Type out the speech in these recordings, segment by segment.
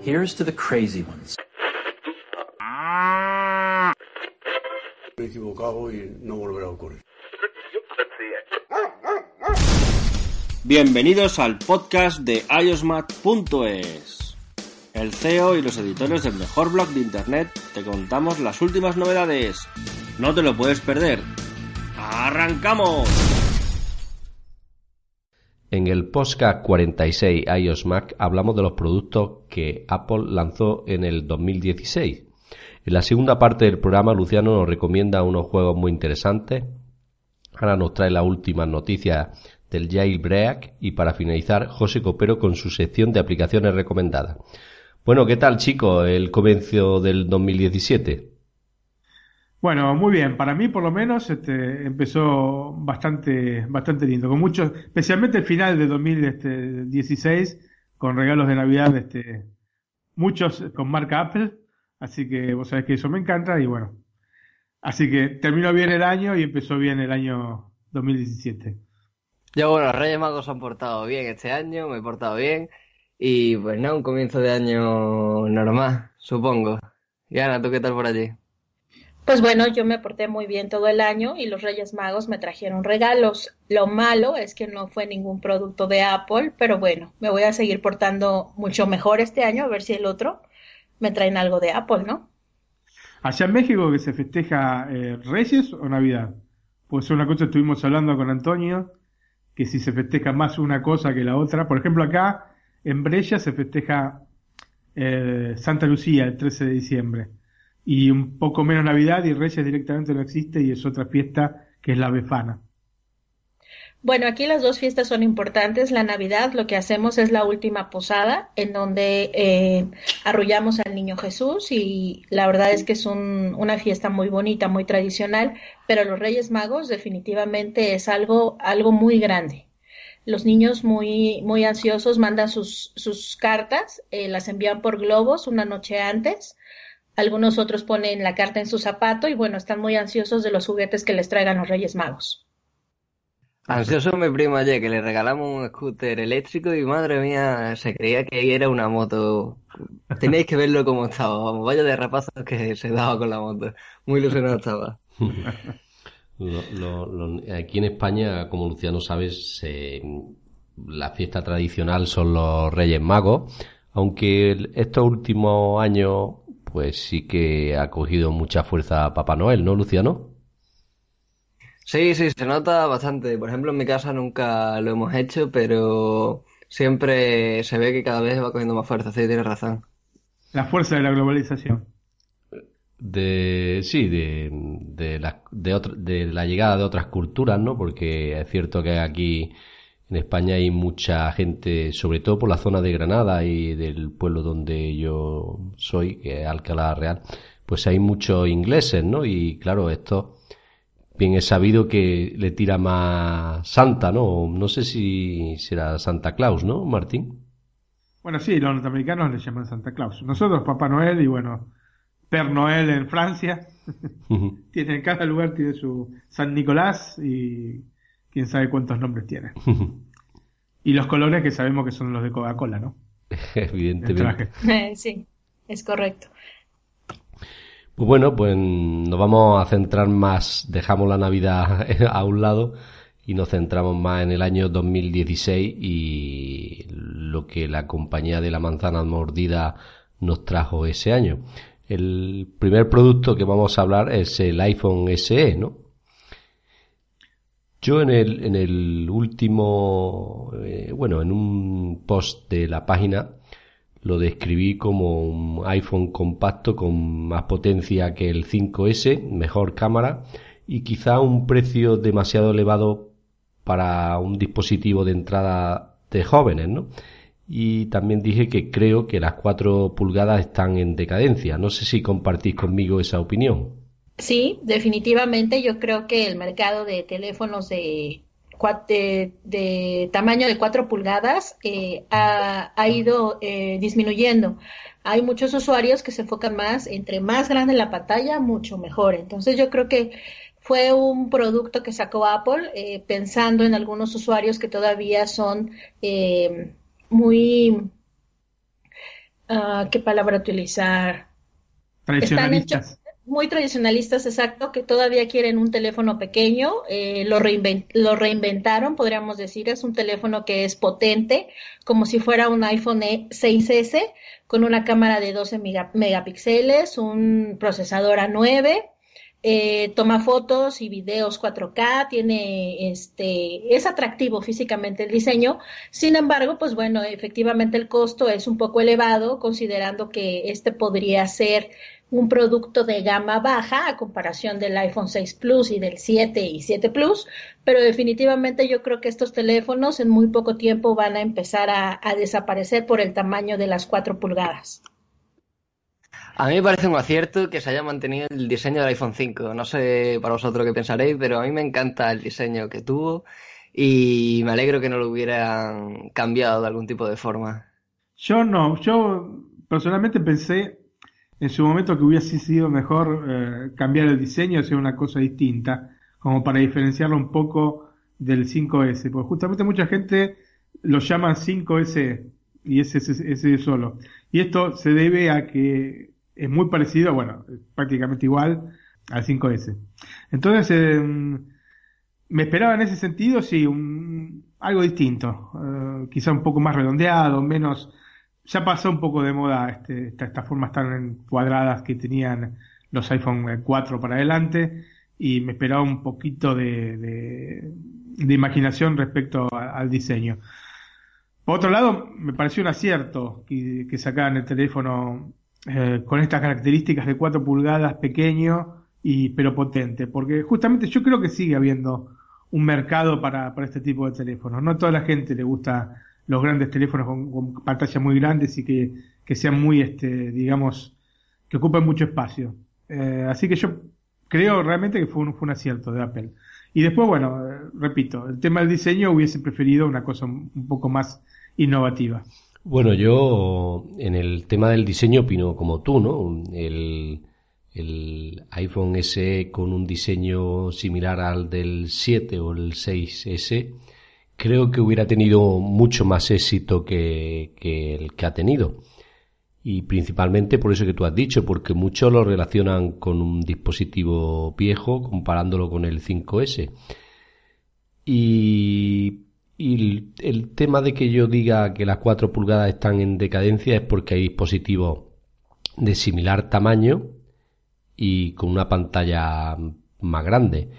Here's to the crazy ones. Me he equivocado y no volverá a ocurrir. Bienvenidos al podcast de iosmat.es. El CEO y los editores del mejor blog de internet te contamos las últimas novedades. No te lo puedes perder. ¡Arrancamos! En el podcast 46 iOS Mac hablamos de los productos que Apple lanzó en el 2016. En la segunda parte del programa Luciano nos recomienda unos juegos muy interesantes. Ahora nos trae las últimas noticias del jailbreak y para finalizar José Copero con su sección de aplicaciones recomendadas. Bueno, ¿qué tal chicos el comienzo del 2017? Bueno, muy bien. Para mí, por lo menos, este, empezó bastante, bastante lindo. Con muchos, especialmente el final de 2016, con regalos de Navidad, este, muchos con marca Apple. Así que vos sabés que eso me encanta y bueno. Así que terminó bien el año y empezó bien el año 2017. Yo, bueno, los Reyes Magos han portado bien este año, me he portado bien. Y pues nada, un comienzo de año normal, supongo. Y Ana, ¿tú qué tal por allí? Pues bueno, yo me porté muy bien todo el año y los Reyes Magos me trajeron regalos. Lo malo es que no fue ningún producto de Apple, pero bueno, me voy a seguir portando mucho mejor este año, a ver si el otro me traen algo de Apple, ¿no? Allá en México que se festeja eh, Reyes o Navidad. Pues una cosa estuvimos hablando con Antonio, que si se festeja más una cosa que la otra. Por ejemplo, acá en Brella se festeja eh, Santa Lucía el 13 de diciembre y un poco menos Navidad y Reyes directamente no existe y es otra fiesta que es la Befana. Bueno, aquí las dos fiestas son importantes. La Navidad lo que hacemos es la última posada en donde eh, arrullamos al niño Jesús y la verdad es que es un, una fiesta muy bonita, muy tradicional, pero los Reyes Magos definitivamente es algo, algo muy grande. Los niños muy, muy ansiosos mandan sus, sus cartas, eh, las envían por globos una noche antes algunos otros ponen la carta en su zapato y bueno, están muy ansiosos de los juguetes que les traigan los Reyes Magos. Ansioso mi primo ayer que le regalamos un scooter eléctrico y madre mía, se creía que era una moto. Tenéis que verlo como estaba, vamos, vaya de rapazos que se daba con la moto. Muy ilusionado estaba. aquí en España, como Luciano sabes, la fiesta tradicional son los Reyes Magos, aunque estos últimos años pues sí que ha cogido mucha fuerza Papá Noel, ¿no, Luciano? Sí, sí, se nota bastante. Por ejemplo, en mi casa nunca lo hemos hecho, pero siempre se ve que cada vez va cogiendo más fuerza, sí, tienes razón. La fuerza de la globalización. De, sí, de, de, la, de, de la llegada de otras culturas, ¿no? Porque es cierto que aquí en España hay mucha gente, sobre todo por la zona de Granada y del pueblo donde yo soy, que es Alcalá Real, pues hay muchos ingleses, ¿no? Y claro, esto bien es sabido que le tira más Santa, ¿no? No sé si será Santa Claus, ¿no, Martín? Bueno, sí, los norteamericanos le llaman Santa Claus. Nosotros Papá Noel y bueno, Per Noel en Francia. tiene, en cada lugar tiene su San Nicolás y quién sabe cuántos nombres tiene. y los colores que sabemos que son los de Coca-Cola, ¿no? Evidentemente. sí, es correcto. Pues bueno, pues nos vamos a centrar más, dejamos la Navidad a un lado y nos centramos más en el año 2016 y lo que la compañía de la manzana mordida nos trajo ese año. El primer producto que vamos a hablar es el iPhone SE, ¿no? Yo en el, en el último, eh, bueno, en un post de la página lo describí como un iPhone compacto con más potencia que el 5S, mejor cámara y quizá un precio demasiado elevado para un dispositivo de entrada de jóvenes, ¿no? Y también dije que creo que las 4 pulgadas están en decadencia. No sé si compartís conmigo esa opinión. Sí, definitivamente yo creo que el mercado de teléfonos de, de, tamaño de 4 pulgadas eh, ha, ido eh, disminuyendo. Hay muchos usuarios que se enfocan más, entre más grande la pantalla, mucho mejor. Entonces yo creo que fue un producto que sacó Apple eh, pensando en algunos usuarios que todavía son muy ah, ¿qué palabra utilizar? Tradicionalistas. Muy tradicionalistas, exacto, que todavía quieren un teléfono pequeño, eh, lo, lo, reinventaron, podríamos decir, es un teléfono que es potente, como si fuera un iPhone 6S, con una cámara de 12 megapíxeles, un procesador A9, eh, toma fotos y videos 4K, tiene este, es atractivo físicamente el diseño. Sin embargo, pues bueno, efectivamente el costo es un poco elevado, considerando que este podría ser un producto de gama baja a comparación del iPhone 6 Plus y del 7 y 7 Plus, pero definitivamente yo creo que estos teléfonos en muy poco tiempo van a empezar a, a desaparecer por el tamaño de las 4 pulgadas. A mí me parece un acierto que se haya mantenido el diseño del iPhone 5. No sé para vosotros qué pensaréis, pero a mí me encanta el diseño que tuvo y me alegro que no lo hubieran cambiado de algún tipo de forma. Yo no, yo personalmente pensé en su momento que hubiese sido mejor eh, cambiar el diseño, hacer una cosa distinta, como para diferenciarlo un poco del 5S, porque justamente mucha gente lo llama 5S y ese es solo. Y esto se debe a que es muy parecido, bueno, prácticamente igual al 5S. Entonces, em, me esperaba en ese sentido, sí, un, algo distinto, eh, quizá un poco más redondeado, menos, ya pasó un poco de moda este, estas formas tan cuadradas que tenían los iPhone 4 para adelante y me esperaba un poquito de, imaginación respecto al diseño. Por otro lado, me pareció un acierto que, sacaran el teléfono eh, con estas características de 4 pulgadas pequeño y pero potente, porque justamente yo creo que sigue habiendo un mercado para, para este tipo de teléfonos. No a toda la gente le gusta los grandes teléfonos con, pantallas muy grandes y que, que, sean muy, este, digamos, que ocupen mucho espacio. Eh, así que yo creo realmente que fue un, fue un acierto de Apple. Y después, bueno, eh, repito, el tema del diseño hubiese preferido una cosa un poco más innovativa. Bueno, yo en el tema del diseño opino como tú, ¿no? El, iPhone SE con un diseño similar al del 7 o el 6S, creo que hubiera tenido mucho más éxito que, el que ha tenido. Y principalmente por eso que tú has dicho, porque muchos lo relacionan con un dispositivo viejo comparándolo con el 5S. Y y el, tema de que yo diga que las 4 pulgadas están en decadencia es porque hay dispositivos de similar tamaño y con una pantalla más grande.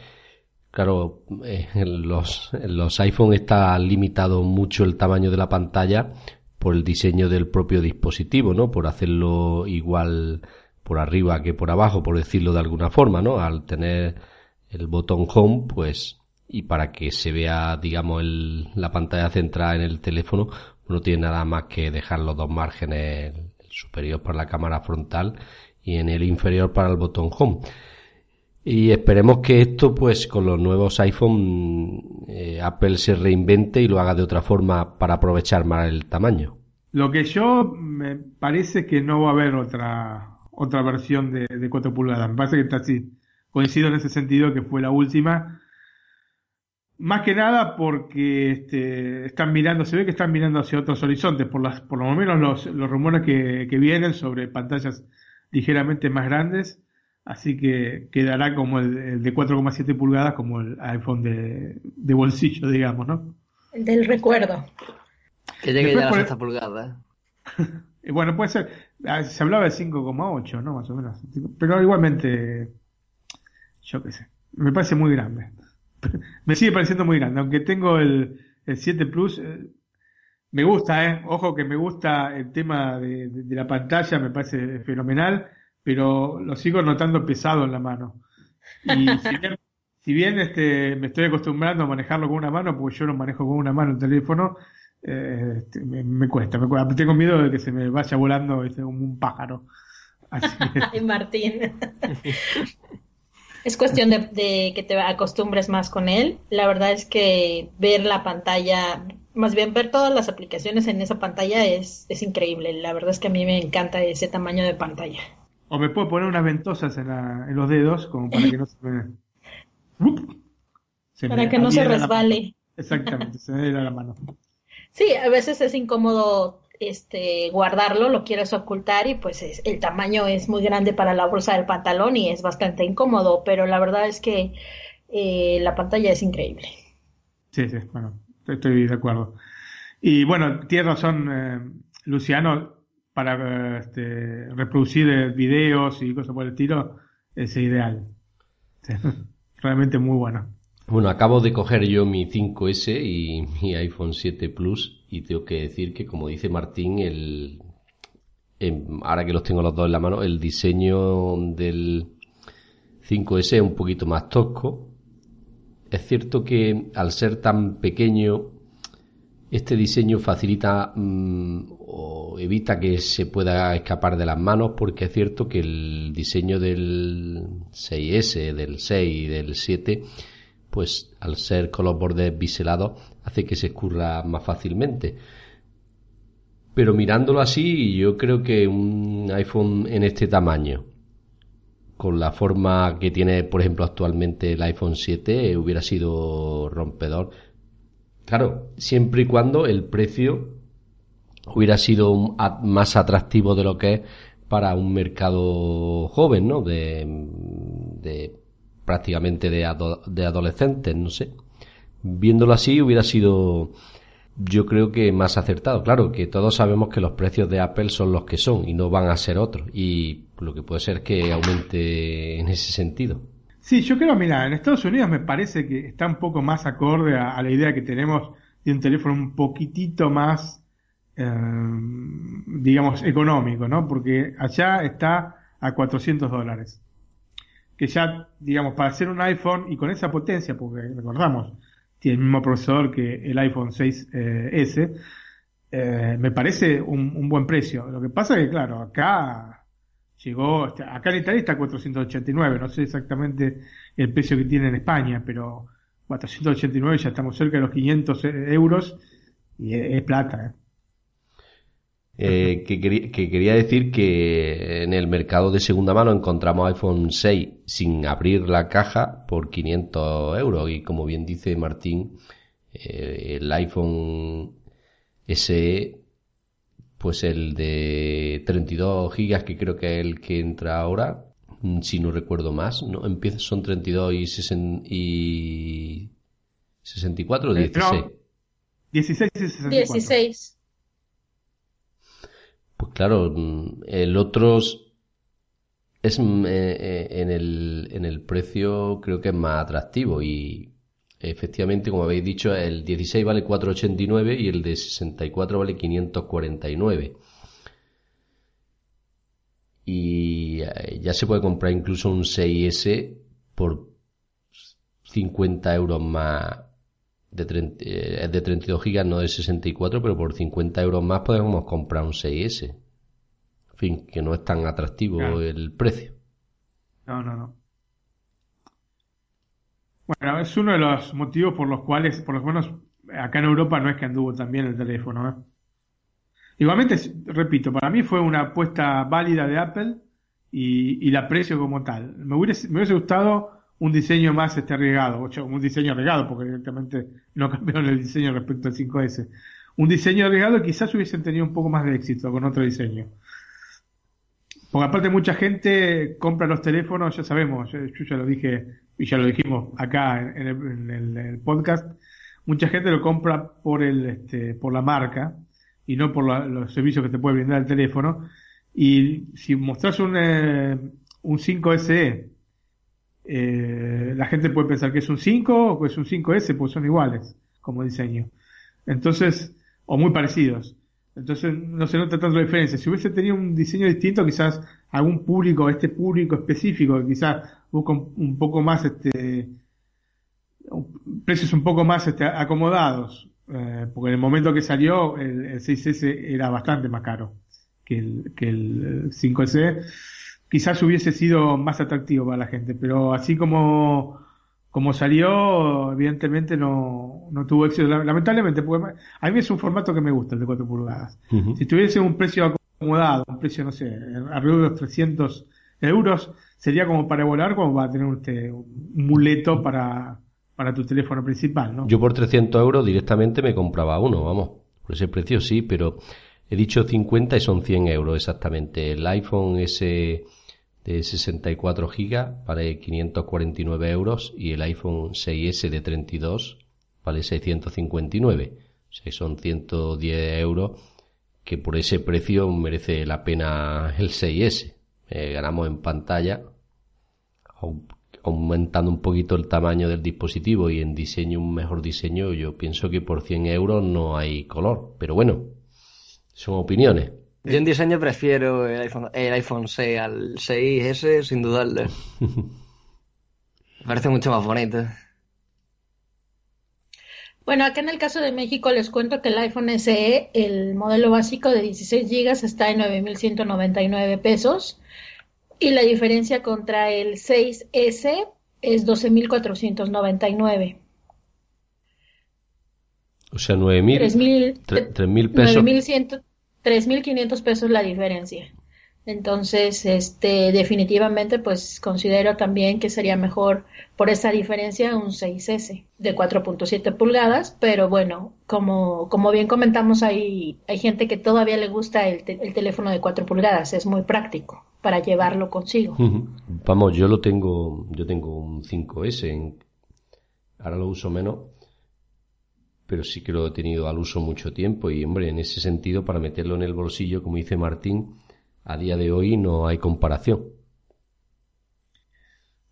Claro, eh, en los, los iPhone está limitado mucho el tamaño de la pantalla por el diseño del propio dispositivo, ¿no? Por hacerlo igual por arriba que por abajo, por decirlo de alguna forma, ¿no? Al tener el botón home, pues y para que se vea, digamos, el, la pantalla centrada en el teléfono, no tiene nada más que dejar los dos márgenes, el superior para la cámara frontal y en el inferior para el botón home. Y esperemos que esto, pues, con los nuevos iPhone, eh, Apple se reinvente y lo haga de otra forma para aprovechar más el tamaño. Lo que yo me parece que no va a haber otra otra versión de, de 4 pulgadas. Me parece que está así. Coincido en ese sentido que fue la última más que nada porque este, están mirando, se ve que están mirando hacia otros horizontes, por, las, por lo menos los, los rumores que, que vienen sobre pantallas ligeramente más grandes, así que quedará como el, de 4,7 pulgadas, como el iPhone de, de, bolsillo, digamos, ¿no? El del recuerdo. Que llegue ya a las 8 pulgadas. bueno, puede ser, ah, se hablaba de 5,8, ¿no? Más o menos. Pero igualmente, yo qué sé, me parece muy grande. me sigue pareciendo muy grande, aunque tengo el, el 7 Plus, eh, me gusta, ¿eh? Ojo que me gusta el tema de, la pantalla, me parece fenomenal, pero lo sigo notando pesado en la mano. Y si bien, este, me estoy acostumbrando a manejarlo con una mano, porque yo no manejo con una mano el teléfono, eh, este, me, cuesta, me cuesta. Tengo miedo de que se me vaya volando este, como un pájaro. Ay, Martín. Es cuestión de, que te acostumbres más con él. La verdad es que ver la pantalla, más bien ver todas las aplicaciones en esa pantalla es, es increíble. La verdad es que a mí me encanta ese tamaño de pantalla. O me puedo poner unas ventosas en, en los dedos como para que no se me... para que no se resbale. Exactamente, se me dé la mano. Sí, a veces es incómodo este, guardarlo, lo quieres ocultar y pues el tamaño es muy grande para la bolsa del pantalón y es bastante incómodo, pero la verdad es que eh, la pantalla es increíble. Sí, sí, bueno, estoy de acuerdo. Y bueno, tiene razón eh, Luciano, para este, reproducir videos y cosas por el estilo, es ideal. Realmente muy bueno. Bueno, acabo de coger yo mi 5S y mi iPhone 7 Plus y tengo que decir que, como dice Martín, el, ahora que los tengo los dos en la mano, el diseño del 5S es un poquito más tosco. Es cierto que al ser tan pequeño, este diseño facilita mm, evita que se pueda escapar de las manos porque es cierto que el diseño del 6S, del 6 y del 7 pues al ser con los bordes biselados hace que se escurra más fácilmente. Pero mirándolo así, yo creo que un iPhone en este tamaño, con la forma que tiene, por ejemplo, actualmente el iPhone 7, hubiera sido rompedor. Claro, siempre y cuando el precio hubiera sido más atractivo de lo que es para un mercado joven, ¿no? De, de prácticamente de, adolescentes, no sé. Viéndolo así hubiera sido yo creo que más acertado. Claro que todos sabemos que los precios de Apple son los que son y no van a ser otros. Y lo que puede ser que aumente en ese sentido. Sí, yo creo, mira, en Estados Unidos me parece que está un poco más acorde a, la idea que tenemos de un teléfono un poquitito más, eh, digamos, económico, ¿no? Porque allá está a 400 dólares que ya, digamos, para hacer un iPhone y con esa potencia, porque recordamos, tiene el mismo procesador que el iPhone 6S, eh, me parece un, buen precio. Lo que pasa es que, claro, acá llegó, acá en Italia está 489, no sé exactamente el precio que tiene en España, pero 489 ya estamos cerca de los 500 euros y es, es plata. ¿eh? Eh, que, quería decir que en el mercado de segunda mano encontramos iPhone 6 sin abrir la caja por 500 euros y como bien dice Martín, eh, el iPhone SE, pues el de 32 gigas que creo que es el que entra ahora, mm, si no recuerdo más, no empieza son 32 y, 64 o 16. 16 y 64. 16. Claro, mm, el otro es mm, eh, eh, en, el, en el precio creo que es más atractivo y efectivamente, como habéis dicho, el 16 vale 4,89 y el de 64 vale 549. Y eh, ya se puede comprar incluso un 6S por 50 euros más de, es de 32 gigas, no de 64, pero por 50 euros más podemos comprar un 6S. Fin, que no es tan atractivo el precio. No, no, no. Bueno, es uno de los motivos por los cuales, por lo menos acá en Europa, no es que anduvo también el teléfono. ¿eh? Igualmente, repito, para mí fue una apuesta válida de Apple y, y la aprecio como tal. Me hubiese, me hubiese gustado un diseño más este arriesgado, o un diseño arriesgado, porque directamente no cambiaron el diseño respecto al 5S. Un diseño arriesgado quizás hubiesen tenido un poco más de éxito con otro diseño. Porque aparte mucha gente compra los teléfonos, ya sabemos, yo, ya lo dije y ya lo dijimos acá en el, podcast, mucha gente lo compra por el este, por la marca y no por los servicios que te puede brindar el teléfono. Y si mostras un, eh, un 5SE eh, la gente puede pensar que es un 5 o que es un 5S, pues son iguales como diseño. Entonces, o muy parecidos. Entonces no se nota tanto la diferencia. Si hubiese tenido un diseño distinto, quizás algún público, este público específico, quizás busca un, poco más, este, precios un poco más este, acomodados. Eh, porque en el momento que salió, el, el 6S era bastante más caro que el, que el 5S quizás hubiese sido más atractivo para la gente, pero así como, como salió, evidentemente no, no tuvo éxito. Lamentablemente, porque a mí es un formato que me gusta, el de 4 pulgadas. Si tuviese un precio acomodado, un precio, no sé, alrededor de los 300 euros, sería como para volar, como para tener usted un muleto para, para tu teléfono principal, ¿no? Yo por 300 euros directamente me compraba uno, vamos, por ese precio sí, pero He dicho 50 y son 100 euros exactamente. El iPhone S de 64 GB vale 549 euros y el iPhone 6S de 32 vale 659. O sea, son 110 euros que por ese precio merece la pena el 6S. Eh, ganamos en pantalla, aumentando un poquito el tamaño del dispositivo y en diseño un mejor diseño, yo pienso que por 100 euros no hay color. Pero bueno, son opiniones. Yo en diseño prefiero el iPhone, el iPhone 6 al 6S, sin dudarlo. Me parece mucho más bonito. Bueno, acá en el caso de México les cuento que el iPhone SE, el modelo básico de 16 GB está en 9.199 pesos y la diferencia contra el 6S es 12.499. O sea, 9.000 3.000 pesos. 3.500 pesos la diferencia. Entonces, este, definitivamente, pues considero también que sería mejor por esa diferencia un 6S de 4.7 pulgadas, pero bueno, como, como bien comentamos, hay, hay gente que todavía le gusta el, el teléfono de 4 pulgadas, es muy práctico para llevarlo consigo. Vamos, yo lo tengo, yo tengo un 5S, ahora lo uso menos, pero sí que lo he tenido al uso mucho tiempo y hombre, en ese sentido, para meterlo en el bolsillo, como dice Martín, a día de hoy no hay comparación.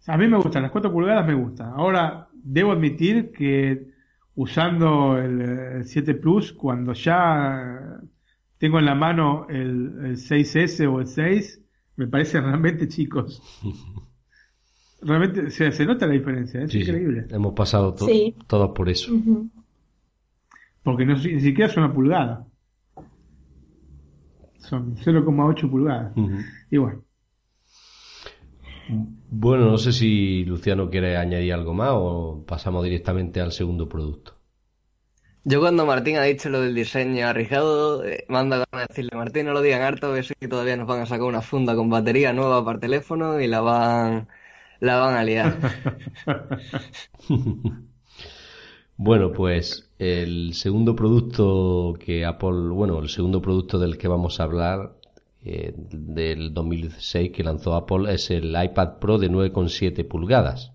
A mí me gustan, las 4 pulgadas me gustan. Ahora, debo admitir que usando el, 7 Plus, cuando ya tengo en la mano el, 6S o el 6, me parece realmente chicos. Realmente se, nota la diferencia, es increíble. Hemos pasado todos por eso. Porque no, ni siquiera es una pulgada son 0,8 pulgadas. Y bueno. Bueno, no sé si Luciano quiere añadir algo más o pasamos directamente al segundo producto. Yo cuando Martín ha dicho lo del diseño arriesgado, eh, mando a decirle, Martín, no lo digan harto, que que todavía nos van a sacar una funda con batería nueva para teléfono y la van, la van a liar. bueno, pues el segundo producto que Apple, bueno, el segundo producto del que vamos a hablar eh, del 2016 que lanzó Apple es el iPad Pro de 9,7 pulgadas.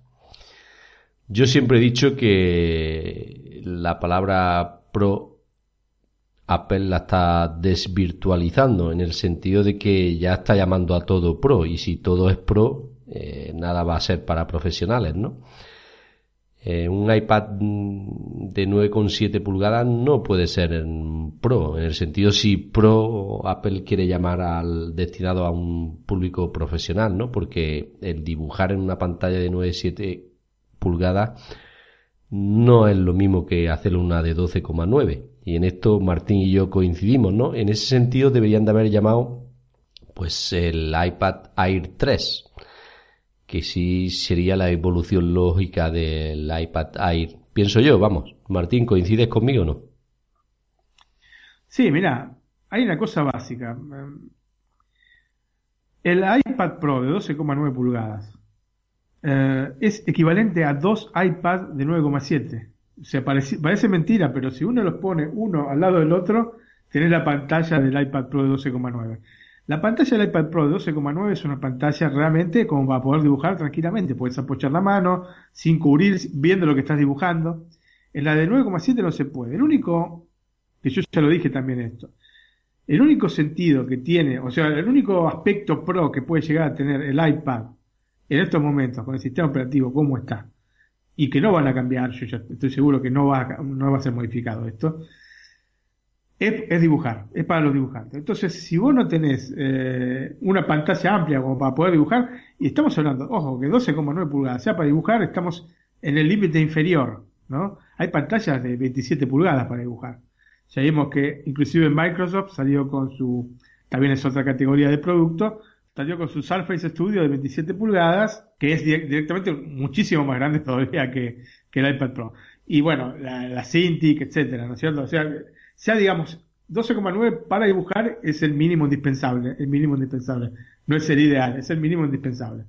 Yo siempre he dicho que la palabra Pro Apple la está desvirtualizando en el sentido de que ya está llamando a todo Pro y si todo es Pro, eh, nada va a ser para profesionales, ¿no? Eh, un iPad de 9,7 pulgadas no puede ser en Pro, en el sentido si Pro Apple quiere llamar al destinado a un público profesional, ¿no? Porque el dibujar en una pantalla de 9,7 pulgadas no es lo mismo que hacer una de 12,9. Y en esto Martín y yo coincidimos, ¿no? En ese sentido deberían de haber llamado pues el iPad Air 3 que sí sería la evolución lógica del iPad Air. Pienso yo, vamos. Martín, ¿coincides conmigo o no? Sí, mira, hay una cosa básica. El iPad Pro de 12,9 pulgadas eh, es equivalente a dos iPads de 9,7. O sea, parece, parece, mentira, pero si uno los pone uno al lado del otro, tenés la pantalla del iPad Pro de 12,9. La pantalla del iPad Pro de 12,9 es una pantalla realmente como para poder dibujar tranquilamente. Puedes apoyar la mano sin cubrir, viendo lo que estás dibujando. En la de 9,7 no se puede. El único, que yo ya lo dije también esto, el único sentido que tiene, o sea, el único aspecto pro que puede llegar a tener el iPad en estos momentos con el sistema operativo como está, y que no van a cambiar, yo ya estoy seguro que no va no va a ser modificado esto, es, dibujar, es para los dibujantes. Entonces, si vos no tenés eh, una pantalla amplia como para poder dibujar, y estamos hablando, ojo, que 12,9 pulgadas, sea para dibujar, estamos en el límite inferior, ¿no? Hay pantallas de 27 pulgadas para dibujar. Ya vimos que inclusive Microsoft salió con su, también es otra categoría de producto, salió con su Surface Studio de 27 pulgadas, que es directamente muchísimo más grande todavía que, que el iPad Pro. Y bueno, la, la Cintiq, etcétera, ¿no es cierto? O sea, sea, digamos, 12,9 para dibujar es el mínimo indispensable, el mínimo indispensable. No es el ideal, es el mínimo indispensable.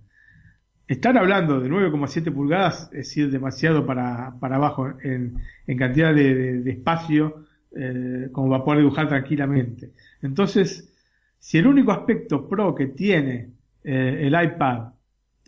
Estar hablando de 9,7 pulgadas es ir demasiado para, para abajo en, en cantidad de, espacio eh, como para poder dibujar tranquilamente. Entonces, si el único aspecto pro que tiene eh, el iPad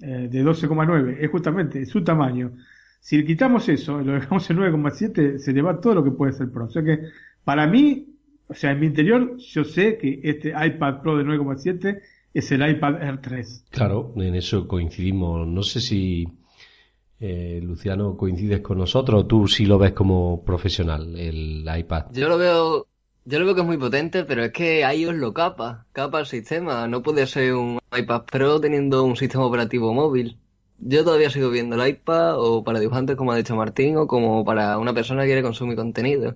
eh, de 12,9 es justamente su tamaño, si le quitamos eso, lo dejamos en 9,7, se le va todo lo que puede ser pro. O sea que, para mí, o sea, en mi interior, yo sé que este iPad Pro de 9,7 es el iPad Air 3. Claro, en eso coincidimos. No sé si eh, Luciano coincides con nosotros o tú sí lo ves como profesional, el iPad. Yo lo veo, yo lo veo que es muy potente, pero es que iOS lo capa, capa el sistema. No puede ser un iPad Pro teniendo un sistema operativo móvil. Yo todavía sigo viendo el iPad o para dibujantes, como ha dicho Martín, o como para una persona que quiere consumir contenido.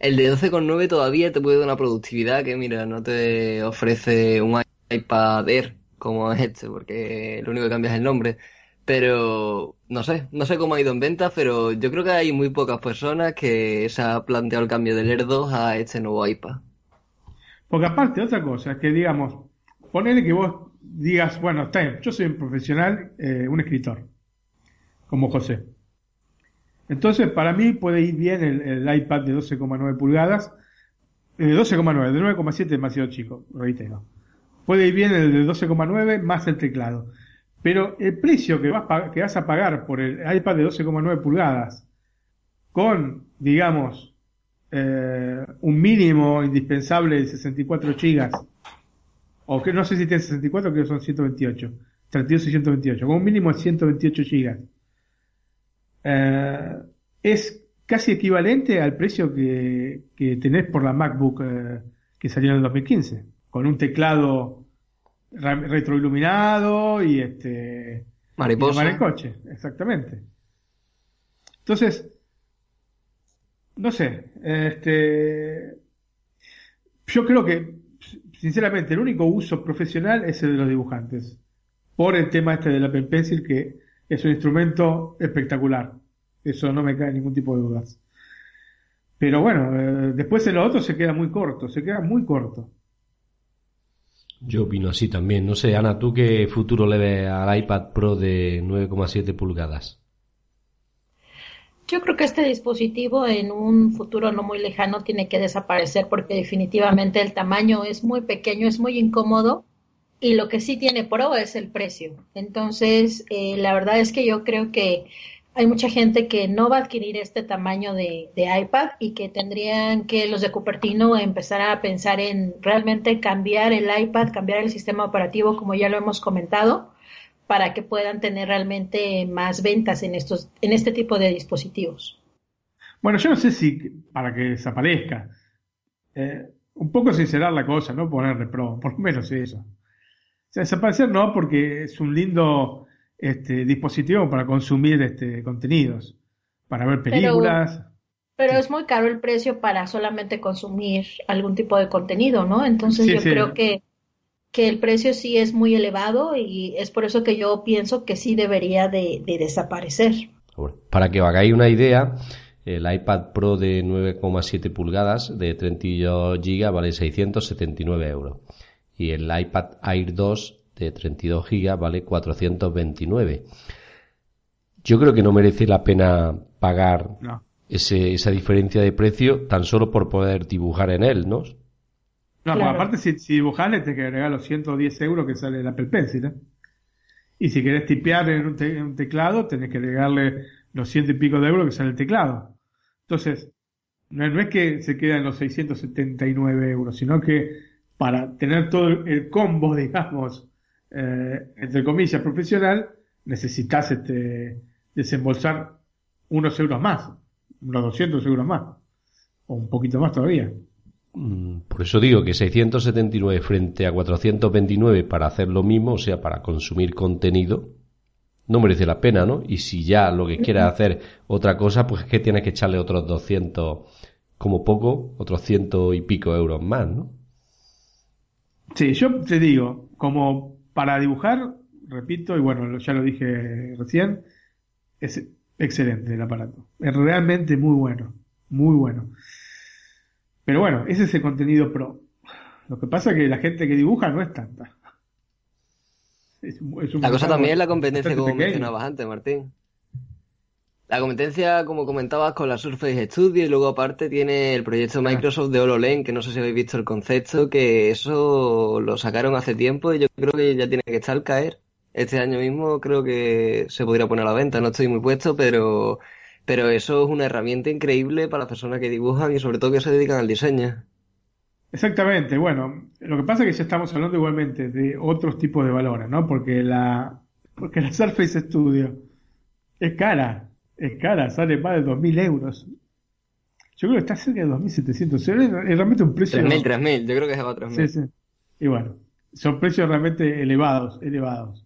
El de 12,9 todavía te puede dar una productividad que, mira, no te ofrece un iPad Air como es este, porque lo único que cambia es el nombre. Pero no sé, no sé cómo ha ido en ventas, pero yo creo que hay muy pocas personas que se ha planteado el cambio del Air 2 a este nuevo iPad. Porque aparte, otra cosa, es que digamos, ponele que vos digas, bueno, está yo soy un profesional, eh, un escritor, como José. Entonces, para mí puede ir bien el, iPad de 12,9 pulgadas, eh, de 12,9, de 9,7 demasiado chico, reitero. Puede ir bien el de 12,9 más el teclado. Pero el precio que vas, que vas a pagar por el iPad de 12,9 pulgadas, con, digamos, eh, un mínimo indispensable de 64 gigas, o que no sé si tiene 64, creo que son 128, 32 y 128, con un mínimo de 128 gigas, eh, es casi equivalente al precio que, que tenés por la MacBook eh, que salió en el 2015, con un teclado re- retroiluminado y este Mariposa. y el coche, exactamente. Entonces, no sé, este, yo creo que, sinceramente, el único uso profesional es el de los dibujantes, por el tema este del Apple Pencil, que es un instrumento espectacular. Eso no me cae ningún tipo de dudas. Pero bueno, eh, después en lo otro se queda muy corto, se queda muy corto. Yo opino así también. No sé, Ana, ¿tú qué futuro le ves al iPad Pro de 9,7 pulgadas? Yo creo que este dispositivo en un futuro no muy lejano tiene que desaparecer porque definitivamente el tamaño es muy pequeño, es muy incómodo y lo que sí tiene pro es el precio. Entonces, eh, la verdad es que yo creo que hay mucha gente que no va a adquirir este tamaño de, iPad y que tendrían que los de Cupertino empezar a pensar en realmente cambiar el iPad, cambiar el sistema operativo como ya lo hemos comentado para que puedan tener realmente más ventas en estos en este tipo de dispositivos. Bueno, yo no sé si para que desaparezca. Eh, un poco sincerar la cosa, no ponerle pro, por lo menos eso. O sea, desaparecer no, porque es un lindo este, dispositivo para consumir este, contenidos, para ver películas. Pero es muy caro el precio para solamente consumir algún tipo de contenido, ¿no? Entonces Sí, yo sí. creo que, que el precio sí es muy elevado y es por eso que yo pienso que sí debería de, de desaparecer. Para que os hagáis una idea, el iPad Pro de 9,7 pulgadas de 32 GB vale 679 euros. Y el iPad Air 2 de 32 GB vale 429. Yo creo que no merece la pena pagar No. ese- esa diferencia de precio tan solo por poder dibujar en él, ¿no? No, Claro. pues aparte si, si dibujás le tenés que agregar los 110 euros que sale el Apple Pencil, ¿eh? Y si querés tipear en un, te- en un teclado, tenés que agregarle los ciento y pico de euros que sale el teclado. Entonces, no, es que se quedan los 679 euros, sino que para tener todo el, combo, digamos, eh, entre comillas, profesional, necesitas este, desembolsar unos euros más, unos 200 euros más, o un poquito más todavía. Mm, Por eso digo que 679 frente a 429 para hacer lo mismo, o sea, para consumir contenido, no merece la pena, ¿no? Y si ya lo que quieres hacer otra cosa, pues es que tienes que echarle otros 200, como poco, otros ciento y pico euros más, ¿no? Sí, yo te digo, como para dibujar, repito, y bueno, ya lo dije recién, es excelente el aparato. Es realmente muy bueno, muy bueno. Pero bueno, ese es el contenido pro. Lo que pasa es que la gente que dibuja no es tanta. Es un- es un La cosa también es la competencia, como pequeño. mencionabas antes, Martín. La competencia, como comentabas, con la Surface Studio y luego aparte tiene el proyecto Microsoft de HoloLens, que no sé si habéis visto el concepto, que eso lo sacaron hace tiempo y yo creo que ya tiene que estar al caer. Este año mismo creo que se podría poner a la venta, no estoy muy puesto, pero, pero eso es una herramienta increíble para las personas que dibujan y sobre todo que se dedican al diseño. Exactamente, bueno, lo que pasa es que ya estamos hablando igualmente de otros tipos de valores, ¿no? Porque la, porque la Surface Studio es cara, es cara, sale más de 2.000 euros. Yo creo que está cerca de 2.700. Es realmente un precio... 3.000, 3.000, yo creo que va a 3.000. Sí, sí. Y bueno, son precios realmente elevados, elevados.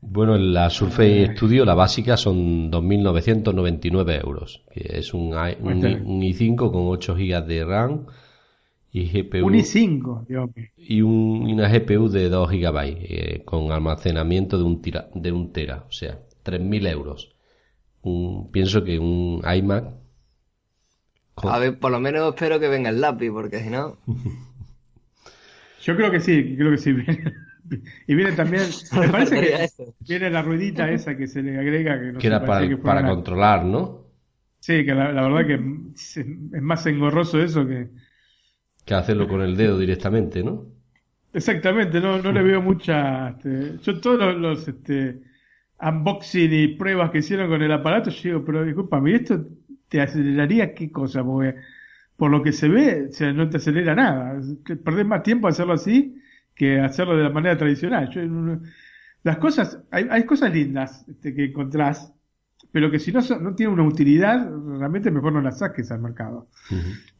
Bueno, en la Surface Studio la básica son 2.999 euros, que es un, un, un i5 con 8 GB de RAM y GPU Un i5, Dios mío. y, un- y una GPU de 2 GB eh, con almacenamiento de un, tira, de un tera, o sea, 3.000 euros. Un- pienso que un iMac con- A ver, por lo menos espero que venga el lápiz, porque si no... Yo creo que sí, creo que sí. y viene también, me parece que viene la ruedita esa que se le agrega, que no que era para, que para una- controlar, ¿no? Sí, que la, la verdad que es es más engorroso eso que... Que hacerlo con el dedo directamente, ¿no? Exactamente, no, no le veo mucha... este, yo todos los, los, este, unboxing y pruebas que hicieron con el aparato, yo digo, pero discúlpame, ¿y esto te aceleraría qué cosa? Porque por lo que se ve, o sea, no te acelera nada. Perdés más tiempo hacerlo así que hacerlo de la manera tradicional. Yo, las cosas, hay, hay cosas lindas este, que encontrás, pero que si no, no tienen una utilidad, realmente mejor no las saques al mercado.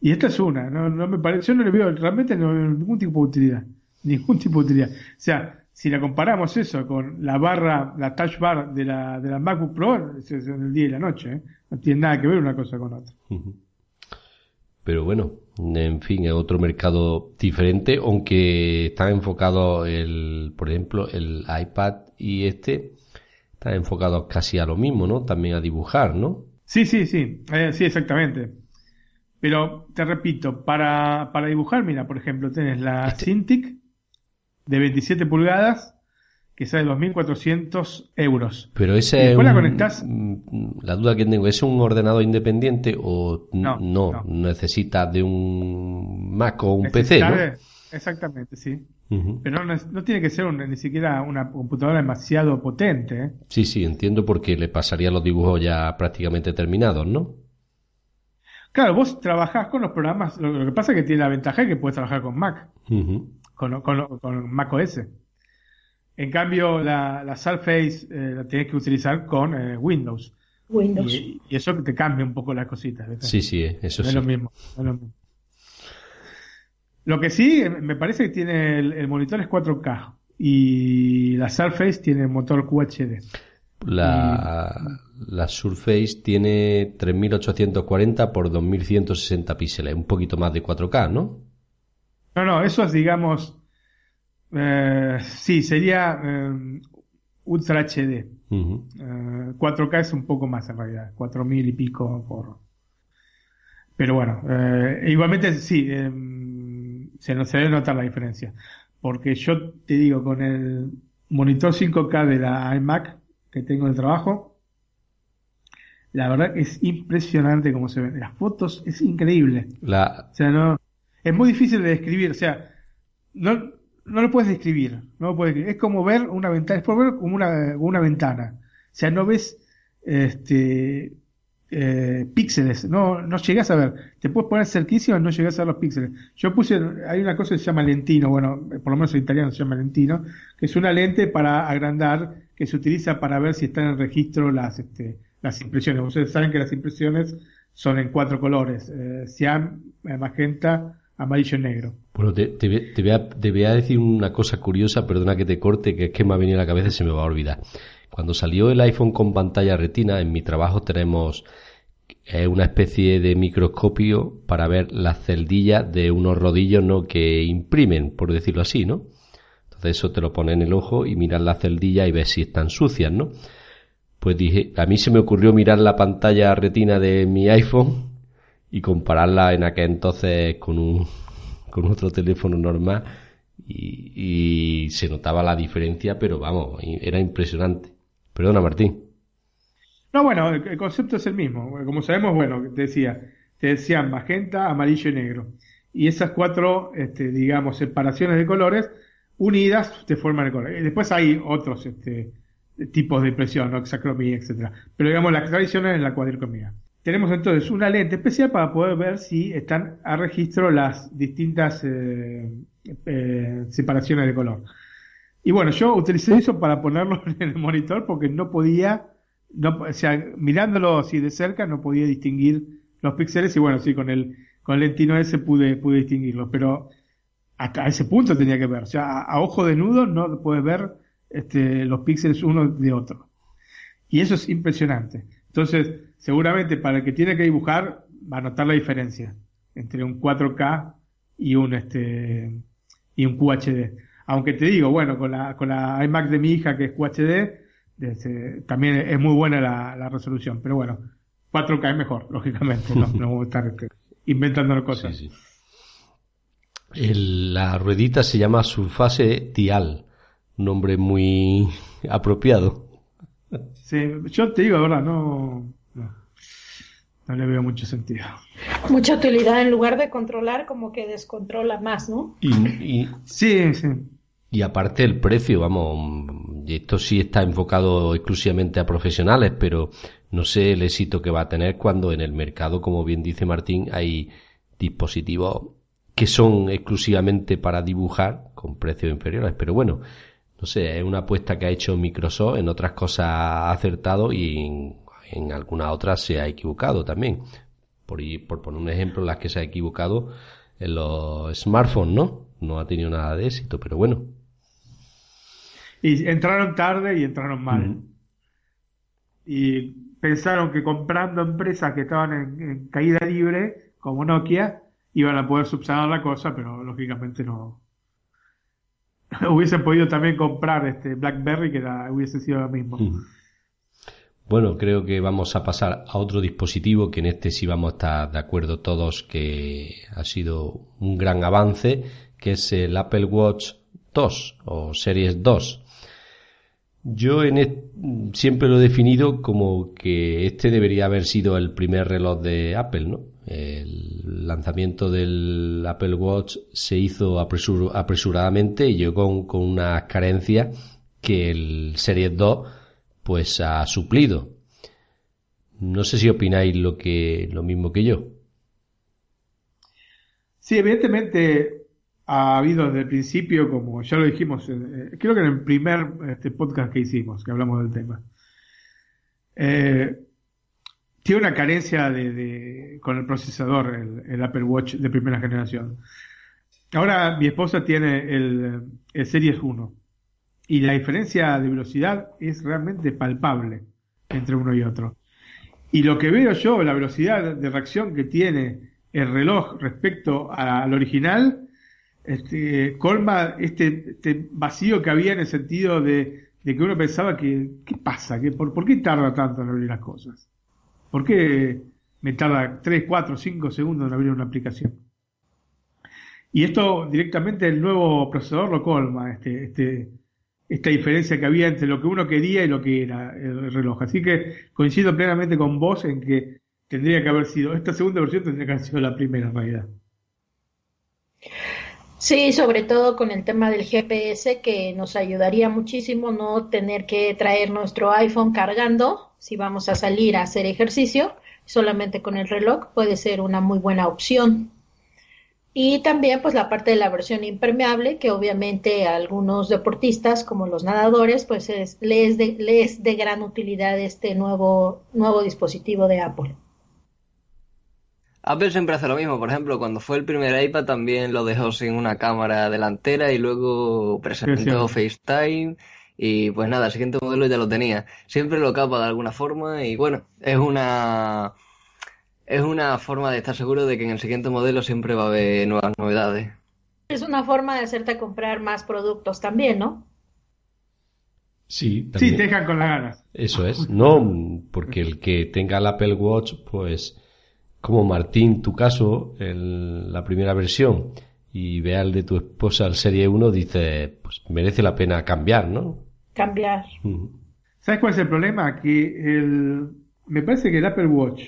Y esta es una, no, no me parece, yo no le veo realmente no, ningún tipo de utilidad, ningún tipo de utilidad. O sea, si la comparamos eso con la barra, la touch bar de la, de la MacBook Pro, es, el día y la noche, ¿eh? no tiene nada que ver una cosa con otra. Pero bueno, en fin, es otro mercado diferente, aunque está enfocado el, por ejemplo, el iPad y este están enfocados casi a lo mismo, ¿no? También a dibujar, ¿no? Sí, sí, sí, eh, sí, exactamente. Pero te repito, para, para dibujar, mira, por ejemplo, tenés la Cintiq de 27 pulgadas que sale 2.400 euros. Pero ese es la conectás- la duda que tengo, ¿es un ordenador independiente o No, no, no. necesita de un Mac o un PC, ¿no? Exactamente, sí. Pero no, no tiene que ser un- ni siquiera una computadora demasiado potente. ¿eh? Sí, sí, entiendo porque le pasaría los dibujos ya prácticamente terminados, ¿no? Claro, vos trabajás con los programas, lo, lo que pasa es que tiene la ventaja de que puedes trabajar con Mac. Con, con, con Mac OS. En cambio, la, la Surface eh, la tienes que utilizar con eh, Windows. Windows. Y, y eso te cambia un poco las cositas. Sí, sí, eso no es lo mismo, no es lo mismo. Lo que sí, eh, me parece que tiene el, el monitor es 4K y la Surface tiene motor QHD. La, la Surface tiene 3840 por 2160 píxeles, un poquito más de 4K, ¿no? No, no, eso es, digamos, eh, sí, sería eh, Ultra HD. Ujú. Eh, 4K es un poco más en realidad, 4000 y pico por. Pero bueno, igualmente sí, eh, se, no- se debe notar la diferencia. Porque yo te digo, con el monitor 5K de la iMac que tengo de trabajo, la verdad es impresionante cómo se ven. Las fotos es increíble. La, O sea, no, es muy difícil de describir, o sea, no, no lo puedes describir, no lo puedes, es como ver una ventana, es como ver como una, una ventana, o sea, no ves este eh, píxeles, no, no llegas a ver, te puedes poner cerquísimo no llegas a ver los píxeles. Yo puse, hay una cosa que se llama lentino, bueno, por lo menos en italiano se llama lentino, que es una lente para agrandar, que se utiliza para ver si están en registro las, este, las impresiones. Ustedes saben que las impresiones son en cuatro colores, eh, magenta, amarillo y negro. bueno, te, te te voy a, te voy a decir una cosa curiosa, perdona que te corte, que es que me ha venido a la cabeza y se me va a olvidar. Cuando salió el iPhone con pantalla retina, en mi trabajo tenemos eh, una especie de microscopio para ver las celdillas de unos rodillos ¿no? que imprimen, por decirlo así, ¿no? Entonces eso te lo pone en el ojo y miras las celdillas y ves si están sucias, ¿no? Pues dije, a mí se me ocurrió mirar la pantalla retina de mi iPhone y compararla en aquel entonces con un con otro teléfono normal y, se notaba la diferencia, pero vamos, era impresionante. Perdona, Martín. No, bueno, el, concepto es el mismo. Como sabemos, bueno, te decía, te decían magenta, amarillo y negro. Y esas cuatro, este, digamos, separaciones de colores unidas te forman el color. Y después hay otros este, tipos de impresión, ¿no? hexacromía, etcétera. Pero digamos, la tradición es la cuadricromía. Tenemos entonces una lente especial para poder ver si están a registro las distintas eh, eh, separaciones de color. Y bueno, yo utilicé eso para ponerlo en el monitor porque no podía, no, o sea, mirándolo así de cerca no podía distinguir los píxeles y bueno, sí, con el, con el lentino ese pude, pude distinguirlos, pero a, ese punto tenía que ver, o sea, a, ojo desnudo no puedes ver este, los píxeles uno de otro. Y eso es impresionante. Entonces, seguramente para el que tiene que dibujar va a notar la diferencia entre un 4K y un este y un QHD. Aunque te digo, bueno, con la, con la iMac de mi hija que es QHD, este, también es muy buena la, resolución. Pero bueno, 4K es mejor, lógicamente. No, a estar este, inventando cosas. la ruedita se llama Surface Dial, un nombre muy apropiado. Sí, yo te digo, verdad, no, no, le veo mucho sentido. Mucha utilidad en lugar de controlar, como que descontrola más, ¿no? Y, sí, sí. Y aparte el precio, vamos, esto sí está enfocado exclusivamente a profesionales, pero no sé el éxito que va a tener cuando en el mercado, como bien dice Martín, hay dispositivos que son exclusivamente para dibujar con precios inferiores. Pero bueno, no sé, es una apuesta que ha hecho Microsoft, en otras cosas ha acertado y en, en algunas otras se ha equivocado también. Por, por poner un ejemplo, las que se ha equivocado en los smartphones, ¿no? No ha tenido nada de éxito, pero bueno. Y entraron tarde y entraron mal. Y pensaron que comprando empresas que estaban en, caída libre, como Nokia, iban a poder subsanar la cosa, pero lógicamente no. Hubiesen podido también comprar este BlackBerry, que hubiese sido lo mismo. Bueno, creo que vamos a pasar a otro dispositivo que en este sí vamos a estar de acuerdo todos que ha sido un gran avance, que es el Apple Watch 2 o Series 2. Yo en siempre lo he definido como que este debería haber sido el primer reloj de Apple, ¿no? El lanzamiento del Apple Watch se hizo apresuradamente y llegó con, unas carencias que el Series 2 pues ha suplido. No sé si opináis lo que lo mismo que yo. Sí, evidentemente ha habido desde el principio, como ya lo dijimos, eh, creo que en el primer este, podcast que hicimos, que hablamos del tema, eh, tiene una carencia de, con el procesador, el, Apple Watch de primera generación. Ahora mi esposa tiene el, el Series 1 y la diferencia de velocidad es realmente palpable entre uno y otro. Y lo que veo yo, la velocidad de reacción que tiene el reloj respecto al original, este, colma este, este, vacío que había en el sentido de, que uno pensaba que, ¿qué pasa? ¿Qué, por, qué tarda tanto en abrir las cosas? ¿Por qué me tarda 3, 4, 5 segundos en abrir una aplicación? Y esto directamente el nuevo procesador lo colma, este, este, esta diferencia que había entre lo que uno quería y lo que era el reloj. Así que coincido plenamente con vos en que tendría que haber sido, esta segunda versión tendría que haber sido la primera en realidad. Sí, sobre todo con el tema del GPS que nos ayudaría muchísimo no tener que traer nuestro iPhone cargando si vamos a salir a hacer ejercicio, solamente con el reloj puede ser una muy buena opción. Y también pues la parte de la versión impermeable, que obviamente a algunos deportistas como los nadadores pues es, les, de, les de gran utilidad este nuevo, nuevo dispositivo de Apple. Apple siempre hace lo mismo, por ejemplo, cuando fue el primer iPad también lo dejó sin una cámara delantera y luego presentó FaceTime y pues nada, el siguiente modelo ya lo tenía. Siempre lo capa de alguna forma y bueno, es una es una forma de estar seguro de que en el siguiente modelo siempre va a haber nuevas novedades. Es una forma de hacerte comprar más productos también, ¿no? Sí, sí, te dejan con las ganas. Eso es. No, porque el que tenga el Apple Watch, pues, como Martín, tu caso, el, la primera versión, y vea el de tu esposa, el Serie 1, dice, pues merece la pena cambiar, ¿no? Cambiar. ¿Sabes cuál es el problema? Que el, me parece que el Apple Watch,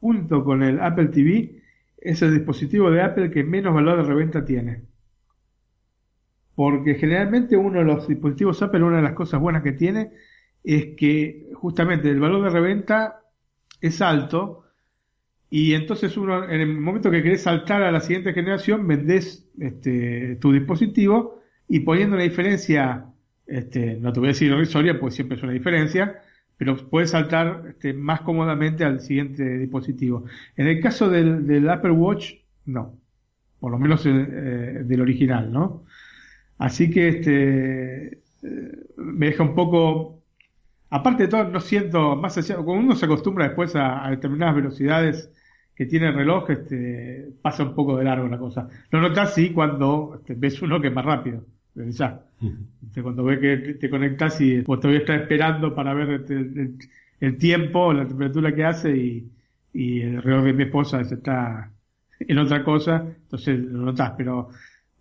junto con el Apple TV, es el dispositivo de Apple que menos valor de reventa tiene. Porque generalmente uno de los dispositivos Apple, una de las cosas buenas que tiene, es que justamente el valor de reventa es alto, y entonces uno, en el momento que querés saltar a la siguiente generación, vendés este, tu dispositivo y poniendo una diferencia, este, no te voy a decir irrisoria, pues siempre es una diferencia, pero puedes saltar este, más cómodamente al siguiente dispositivo. En el caso del, Apple Watch, no, por lo menos eh, del original, ¿no? Así que este, eh, me deja un poco aparte de todo, no siento, más allá, como uno se acostumbra después a, determinadas velocidades que tiene el reloj, este, pasa un poco de largo la cosa. Lo notas sí cuando este, ves uno que es más rápido, ya. Este, cuando ves que te conectas y pues, todavía estás esperando para ver este, el, tiempo, la temperatura que hace y, el reloj de mi esposa está en otra cosa, entonces lo notas, pero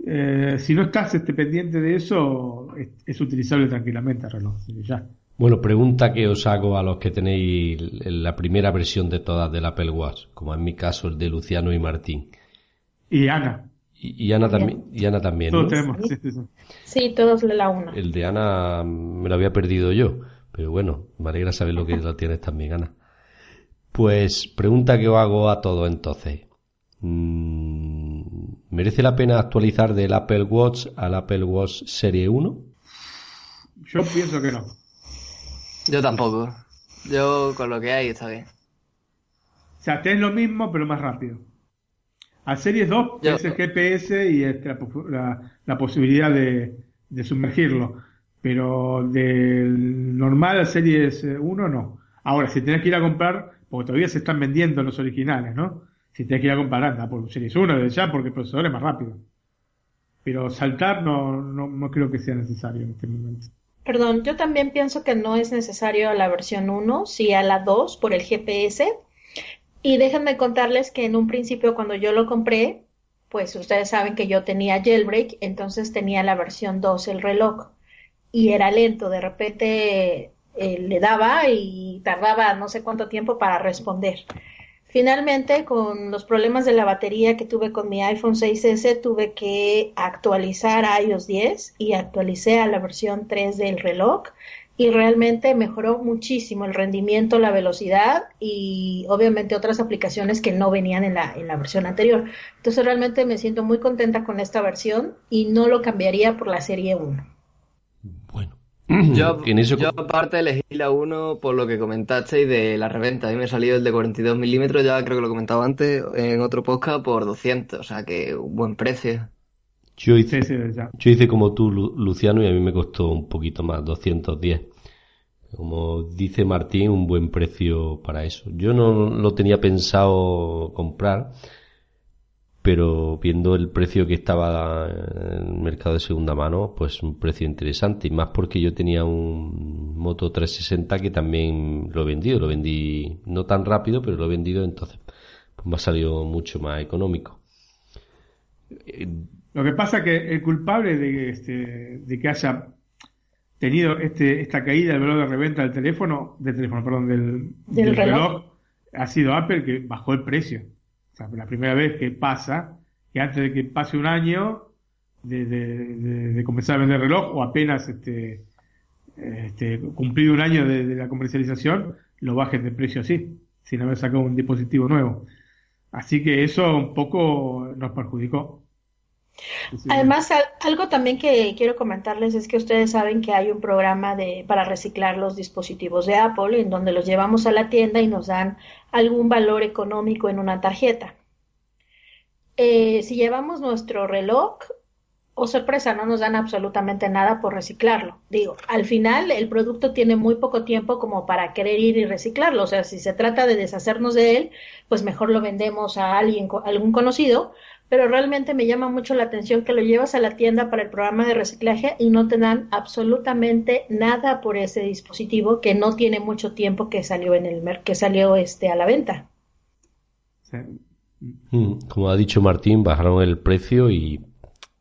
eh, si no estás este, pendiente de eso, es, utilizable tranquilamente el reloj, ya. Bueno, pregunta que os hago a los que tenéis la primera versión de todas del Apple Watch, como en mi caso el de Luciano y Martín. Y Ana. Y, Ana también. Y Ana también. Todos tenemos. Sí, todos la una. El de Ana me lo había perdido yo, pero bueno, me alegra saber lo que lo tienes también, Ana. Pues pregunta que os hago a todos entonces. Mm, ¿Merece la pena actualizar del Apple Watch al Apple Watch Serie 1? Yo pienso que no. Yo tampoco. Yo con lo que hay está bien. O sea, tenés lo mismo, pero más rápido. A Series 2 es el GPS y este, la, posibilidad de, sumergirlo. Pero del normal a Series 1 no. Ahora, si tenés que ir a comprar, porque todavía se están vendiendo los originales, ¿no? Si tenés que ir a comprar, anda por Series 1 desde ya, porque el procesador es más rápido. Pero saltar no, no, no creo que sea necesario en este momento. Perdón, yo también pienso que no es necesario a la versión 1, sí a la 2 por el GPS. Y déjenme contarles que en un principio cuando yo lo compré, pues ustedes saben que yo tenía jailbreak, entonces tenía la versión 2 el reloj y era lento, de repente eh, le daba y tardaba no sé cuánto tiempo para responder. Finalmente, con los problemas de la batería que tuve con mi iPhone 6S, tuve que actualizar a iOS 10 y actualicé a la versión 3 del reloj y realmente mejoró muchísimo el rendimiento, la velocidad y obviamente otras aplicaciones que no venían en la, en la versión anterior. Entonces realmente me siento muy contenta con esta versión y no lo cambiaría por la serie 1. Yo, yo aparte elegí la 1 por lo que comentasteis de la reventa. A mí me salió el de 42 milímetros, ya creo que lo comentaba antes en otro podcast, por 200, o sea que un buen precio. Yo hice, yo hice como tú, Luciano, y a mí me costó un poquito más, 210. Como dice Martín, un buen precio para eso. Yo no lo tenía pensado comprar, pero viendo el precio que estaba en el mercado de segunda mano, pues un precio interesante, y más porque yo tenía un Moto 360 que también lo he vendido, lo vendí no tan rápido, pero lo he vendido entonces, pues me ha salido mucho más económico. Lo que pasa que el culpable de, este, de que haya tenido este, esta caída del valor de reventa del teléfono, del teléfono, perdón, del, reloj, ha sido Apple que bajó el precio. O sea, la primera vez que pasa, que antes de que pase un año de, comenzar a vender reloj o apenas este, este cumplido un año de, la comercialización, lo bajen de precio así, sin haber sacado un dispositivo nuevo. Así que eso un poco nos perjudicó. Además, algo también que quiero comentarles es que ustedes saben que hay un programa de, para reciclar los dispositivos de Apple en donde los llevamos a la tienda y nos dan algún valor económico en una tarjeta. Eh, si llevamos nuestro reloj, o oh, sorpresa, no nos dan absolutamente nada por reciclarlo. Digo, al final el producto tiene muy poco tiempo como para querer ir y reciclarlo. O sea, si se trata de deshacernos de él, pues mejor lo vendemos a alguien, a algún conocido pero realmente me llama mucho la atención que lo llevas a la tienda para el programa de reciclaje y no te dan absolutamente nada por ese dispositivo que no tiene mucho tiempo que salió en el que salió este a la venta. Mm, como ha dicho Martín, bajaron el precio y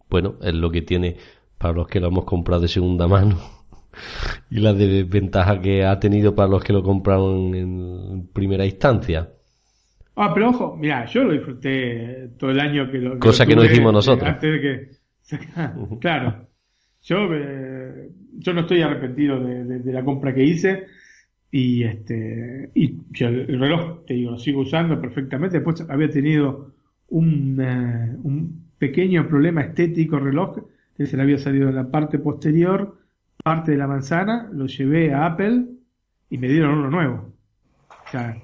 bueno, es lo que tiene para los que lo hemos comprado de segunda mano. y la desventaja que ha tenido para los que lo compraron en primera instancia. Ah, pero ojo, mira, yo lo disfruté todo el año que lo. Cosa que no hicimos nosotros. Antes de que. claro. Yo, eh, yo no estoy arrepentido de, la compra que hice. Y este y el reloj, te digo, lo sigo usando perfectamente. Después había tenido un, eh, un pequeño problema estético reloj que se le había salido en la parte posterior, parte de la manzana, lo llevé a Apple y me dieron uno nuevo. O sea,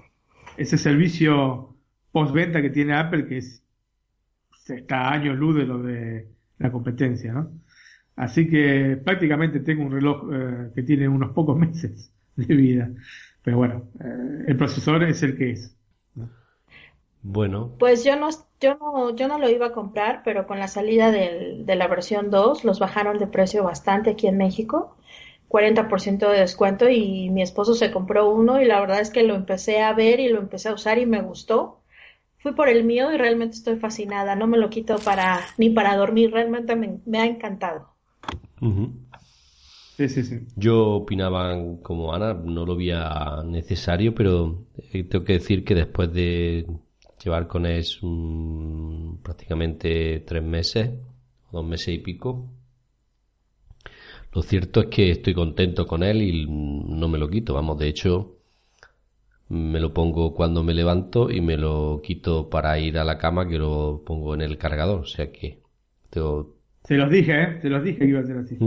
ese servicio postventa que tiene Apple, que es, está a años luz de lo de la competencia, ¿no? Así que prácticamente tengo un reloj eh, que tiene unos pocos meses de vida. Pero bueno, eh, el procesador es el que es. Bueno. Pues yo no, yo no, yo no lo iba a comprar, pero con la salida del, de la versión 2 los bajaron de precio bastante aquí en México. 40% de descuento y mi esposo se compró uno y la verdad es que lo empecé a ver y lo empecé a usar y me gustó. Fui por el mío y realmente estoy fascinada. No me lo quito para ni para dormir. Realmente me, ha encantado. Sí, sí, sí. Yo opinaba como Ana, no lo veía necesario, pero eh, tengo que decir que después de llevar con él prácticamente tres meses, dos meses y pico, lo cierto es que estoy contento con él y no me lo quito. Vamos, de hecho, me lo pongo cuando me levanto y me lo quito para ir a la cama que lo pongo en el cargador. O sea que tengo... Se los dije, ¿eh? Se los dije que iba a ser así.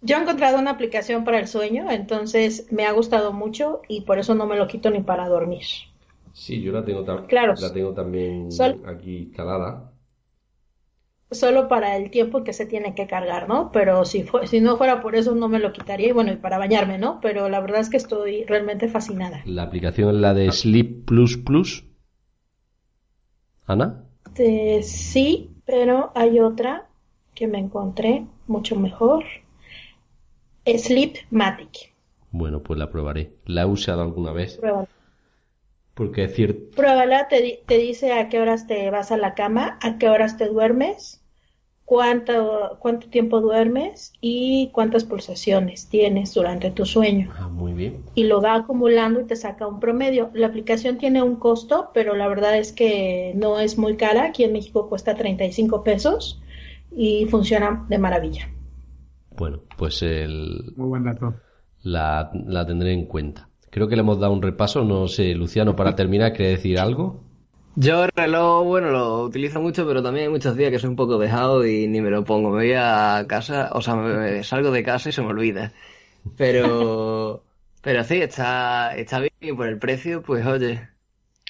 Yo he encontrado una aplicación para el sueño, entonces me ha gustado mucho y por eso no me lo quito ni para dormir. Sí, yo la tengo, claro. la tengo también aquí instalada solo para el tiempo que se tiene que cargar, ¿no? Pero si, fue, si no fuera por eso no me lo quitaría y bueno, y para bañarme, ¿no? Pero la verdad es que estoy realmente fascinada. ¿La aplicación es la de Sleep Plus Plus? ¿Ana? Este, sí, pero hay otra que me encontré mucho mejor. Sleepmatic. Bueno, pues la probaré. ¿La he usado alguna vez? Porque es cierto. Pruébala, te, te dice a qué horas te vas a la cama, a qué horas te duermes cuánto, cuánto tiempo duermes y cuántas pulsaciones tienes durante tu sueño. Ah, muy bien. Y lo va acumulando y te saca un promedio. La aplicación tiene un costo, pero la verdad es que no es muy cara. Aquí en México cuesta 35 pesos y funciona de maravilla. Bueno, pues el... Muy buen dato. La, la tendré en cuenta. Creo que le hemos dado un repaso. No sé, Luciano, para terminar, ¿quiere decir algo? Yo el reloj, bueno, lo utilizo mucho, pero también hay muchos días que soy un poco dejado y ni me lo pongo. Me voy a casa, o sea, me, salgo de casa y se me olvida. Pero, pero sí, está, está bien y por el precio, pues oye.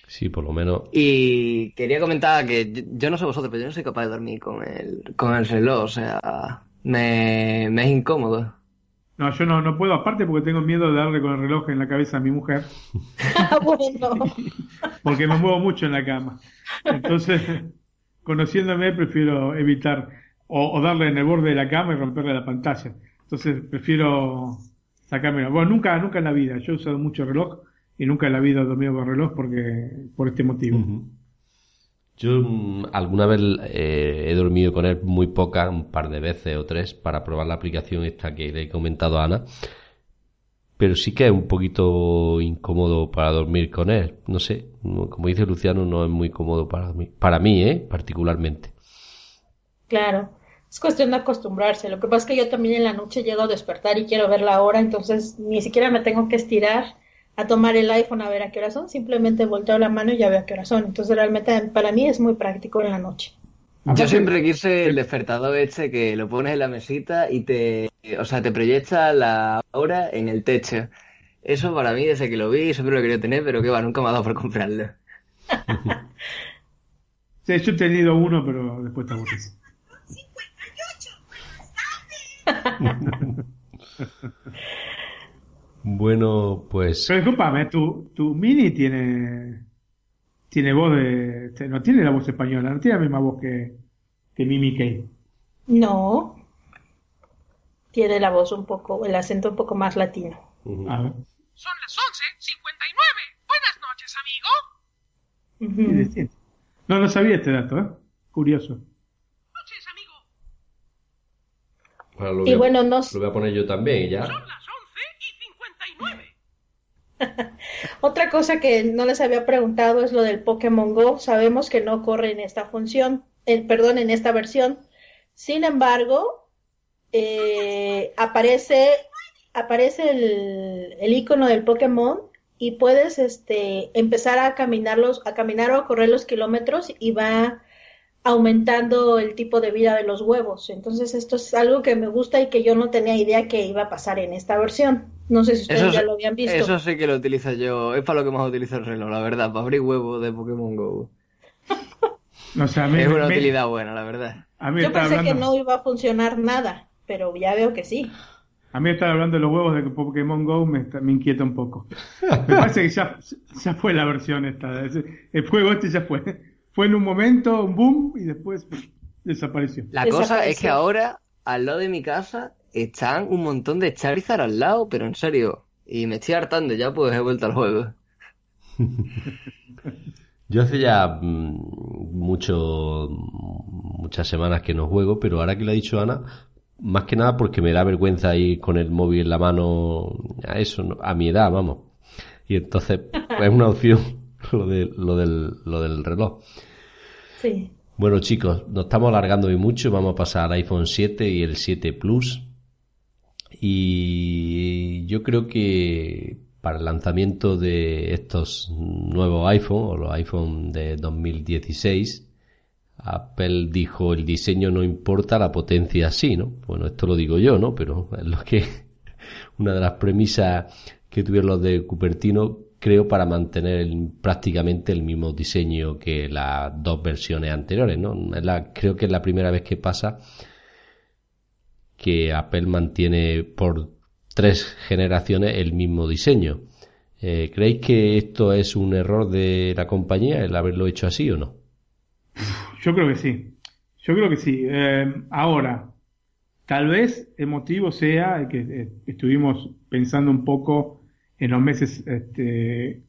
Sí, por lo menos. Y quería comentar que yo, no sé vosotros, pero yo no soy capaz de dormir con el, con el reloj, o sea, me, me es incómodo. No, yo no, no puedo, aparte porque tengo miedo de darle con el reloj en la cabeza a mi mujer. Ah, bueno. Porque me muevo mucho en la cama. Entonces, conociéndome, prefiero evitar o, darle en el borde de la cama y romperle la pantalla. Entonces, prefiero sacarme. Bueno, nunca, nunca en la vida. Yo he usado mucho reloj y nunca en la vida he dormido con reloj porque por este motivo. Yo mm, alguna vez eh, he dormido con él muy poca, un par de veces o tres, para probar la aplicación esta que le he comentado a Ana. Pero sí que es un poquito incómodo para dormir con él. No sé, como dice Luciano, no es muy cómodo para mí, para ¿eh? particularmente. Claro, es cuestión de acostumbrarse. Lo que pasa es que yo también en la noche llego a despertar y quiero ver la hora, entonces ni siquiera me tengo que estirar a tomar el iPhone a ver a qué hora son, simplemente volteo la mano y ya veo a qué hora son. Entonces realmente para mí es muy práctico en la noche. Yo siempre quise el despertador este que lo pones en la mesita y te, o sea, te proyecta la hora en el techo. Eso para mí desde que lo vi siempre lo quería tener, pero que va, nunca me ha dado por comprarlo. sí, yo he tenido uno, pero después te. 58 Bueno, pues. Pero discúlpame, tu, tu Mini tiene. Tiene voz de. No tiene la voz española, no tiene la misma voz que, que Mimi Kay. No. Tiene la voz un poco, el acento un poco más latino. Son las 11.59. Buenas noches, amigo. No, no sabía este dato, ¿eh? Curioso. Ahora lo Y voy a- bueno, no, Lo voy a poner yo también, y ya. Otra cosa que no les había preguntado es lo del Pokémon Go. Sabemos que no corre en esta función, perdón, en esta versión. Sin embargo, eh, aparece, aparece el, el icono del Pokémon y puedes este, empezar a caminarlos, a caminar o a correr los kilómetros y va aumentando el tipo de vida de los huevos. Entonces esto es algo que me gusta y que yo no tenía idea que iba a pasar en esta versión. No sé si ustedes Eso, ya sí- lo habían visto. eso sí que lo utilizo yo. Es para lo que más utilizo el reloj, la verdad. Para abrir huevos de Pokémon Go. O sea, a mí, Es una me- utilidad buena, la verdad. a mí Yo pensé que no iba a funcionar nada, pero ya veo que sí. a mí estar hablando de los huevos de Pokémon Go me, está- me inquieta un poco. Me parece que ya, ya fue la versión esta. El juego este ya fue. Fue en un momento, un boom, y después pff, desapareció. La cosa es que ahora, al lado de mi casa, están un montón de Charizard al lado, pero en serio. Y me estoy hartando ya, pues he vuelto al juego. Yo hace ya mm, mucho, muchas semanas que no juego, pero ahora que lo ha dicho Ana, más que nada porque me da vergüenza ir con el móvil en la mano a eso, ¿no? a mi edad, vamos. Y entonces es una opción lo, de, lo, del, lo del reloj. Sí. Bueno chicos, nos estamos alargando hoy mucho, vamos a pasar al iPhone 7 y el 7 Plus. Y yo creo que para el lanzamiento de estos nuevos iPhone o los iPhone de 2016, Apple dijo el diseño no importa, la potencia sí, ¿no? Bueno, esto lo digo yo, ¿no? Pero es lo que una de las premisas que tuvieron los de Cupertino, creo, para mantener prácticamente el mismo diseño que las dos versiones anteriores, ¿no? Creo que es la primera vez que pasa que Apple mantiene por tres generaciones el mismo diseño. Eh, ¿Creéis que esto es un error de la compañía el haberlo hecho así o no? Yo creo que sí. Yo creo que sí. Eh, ahora, tal vez el motivo sea que eh, estuvimos pensando un poco en los meses este,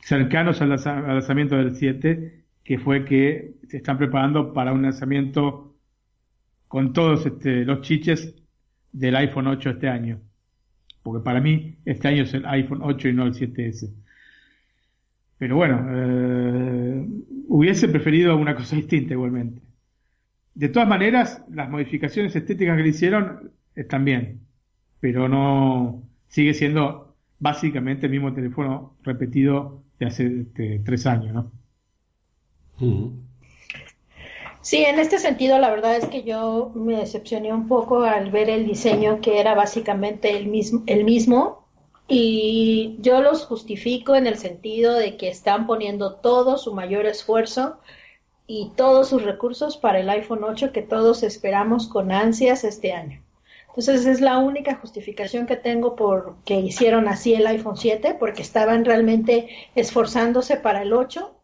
cercanos al, lanza- al lanzamiento del 7, que fue que se están preparando para un lanzamiento con todos este, los chiches del iPhone 8 este año. Porque para mí este año es el iPhone 8 y no el 7S. Pero bueno, eh, hubiese preferido una cosa distinta igualmente. De todas maneras, las modificaciones estéticas que le hicieron están bien, pero no sigue siendo básicamente el mismo teléfono repetido de hace este, tres años, ¿no? Sí, en este sentido, la verdad es que yo me decepcioné un poco al ver el diseño que era básicamente el mismo, el mismo. Y yo los justifico en el sentido de que están poniendo todo su mayor esfuerzo y todos sus recursos para el iPhone 8 que todos esperamos con ansias este año. Entonces es la única justificación que tengo por que hicieron así el iPhone 7, porque estaban realmente esforzándose para el 8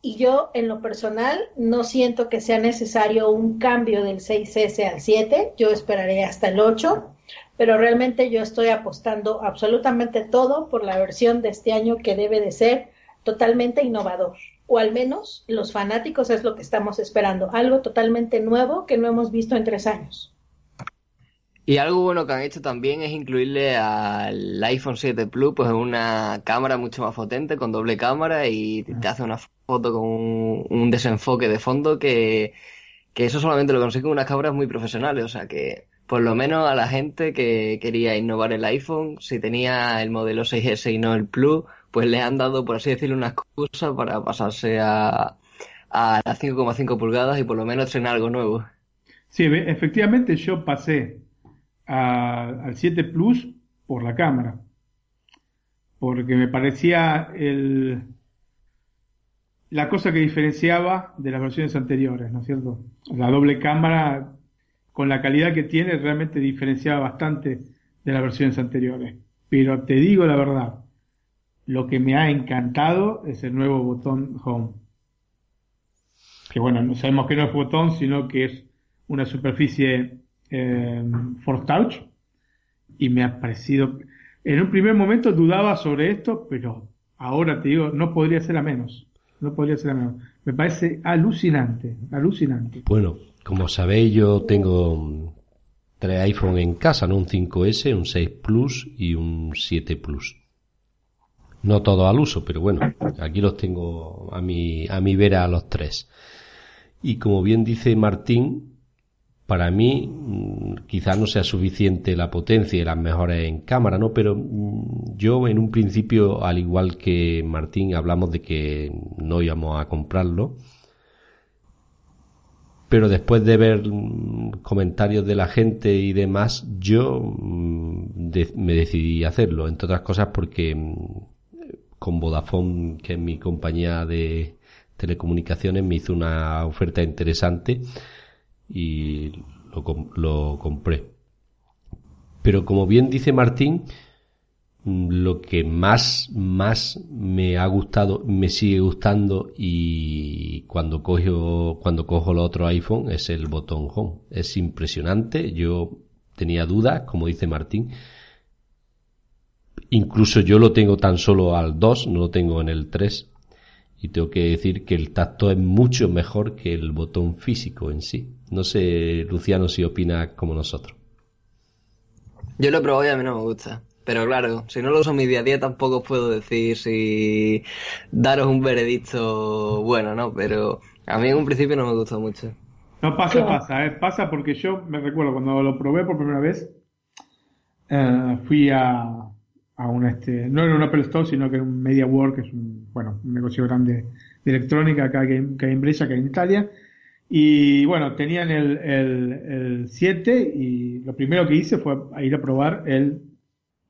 y yo en lo personal no siento que sea necesario un cambio del 6S al 7, yo esperaré hasta el 8, pero realmente yo estoy apostando absolutamente todo por la versión de este año que debe de ser totalmente innovador, o al menos los fanáticos es lo que estamos esperando, algo totalmente nuevo que no hemos visto en tres años. Y algo bueno que han hecho también es incluirle al iPhone 7 Plus pues una cámara mucho más potente con doble cámara y te hace una foto con un, un desenfoque de fondo que, que eso solamente lo consiguen unas cámaras muy profesionales, o sea que por lo menos a la gente que quería innovar el iPhone, si tenía el modelo 6S y no el Plus, pues le han dado, por así decirlo, una excusa para pasarse a, a las 5,5 pulgadas y por lo menos estrenar algo nuevo. Sí, efectivamente yo pasé a- al 7 Plus por la cámara, porque me parecía el, la cosa que diferenciaba de las versiones anteriores, ¿no es cierto? La doble cámara, con la calidad que tiene, realmente diferenciaba bastante de las versiones anteriores. Pero te digo la verdad, lo que me ha encantado es el nuevo botón Home. Que bueno, no sabemos que no es botón, sino que es una superficie eh, Touch. Y me ha parecido, en un primer momento dudaba sobre esto, pero ahora te digo, no podría ser a menos. No podría ser a menos. Me parece alucinante, alucinante. Bueno, como sabéis, yo tengo tres iPhone en casa, ¿no? Un 5S, un 6 Plus y un 7 Plus. No todos al uso, pero bueno, aquí los tengo a mi, a mi vera a los tres. Y como bien dice Martín, para mí mm, quizás no sea suficiente la potencia y las mejores en cámara, ¿no? Pero mm, yo en un principio, al igual que Martín, hablamos de que no íbamos a comprarlo. Pero después de ver mm, comentarios de la gente y demás, yo me decidí hacerlo, entre otras cosas porque con Vodafone, que es mi compañía de telecomunicaciones, me hizo una oferta interesante y lo, lo compré. Pero como bien dice Martín, lo que más, más me ha gustado, me sigue gustando y cuando cojo, cuando cojo el otro iPhone es el botón Home. Es impresionante. Yo tenía dudas, como dice Martín, Incluso yo lo tengo tan solo al 2, no lo tengo en el 3. Y tengo que decir que el tacto es mucho mejor que el botón físico en sí. No sé, Luciano, si opina como nosotros. Yo lo he probado y a mí no me gusta. Pero claro, si no lo uso en mi día a día tampoco puedo decir si daros un veredicto bueno, ¿no? Pero a mí en un principio no me gustó mucho. No pasa, pasa, ¿eh? pasa porque yo me recuerdo cuando lo probé por primera vez, eh, fui a, a un este, no era un Apple Store, sino que era un MediaWorld, que es un, bueno, un negocio grande de electrónica acá que, hay en Brescia, que hay en Italia. Y bueno, tenían el, el, el 7 y lo primero que hice fue ir a probar el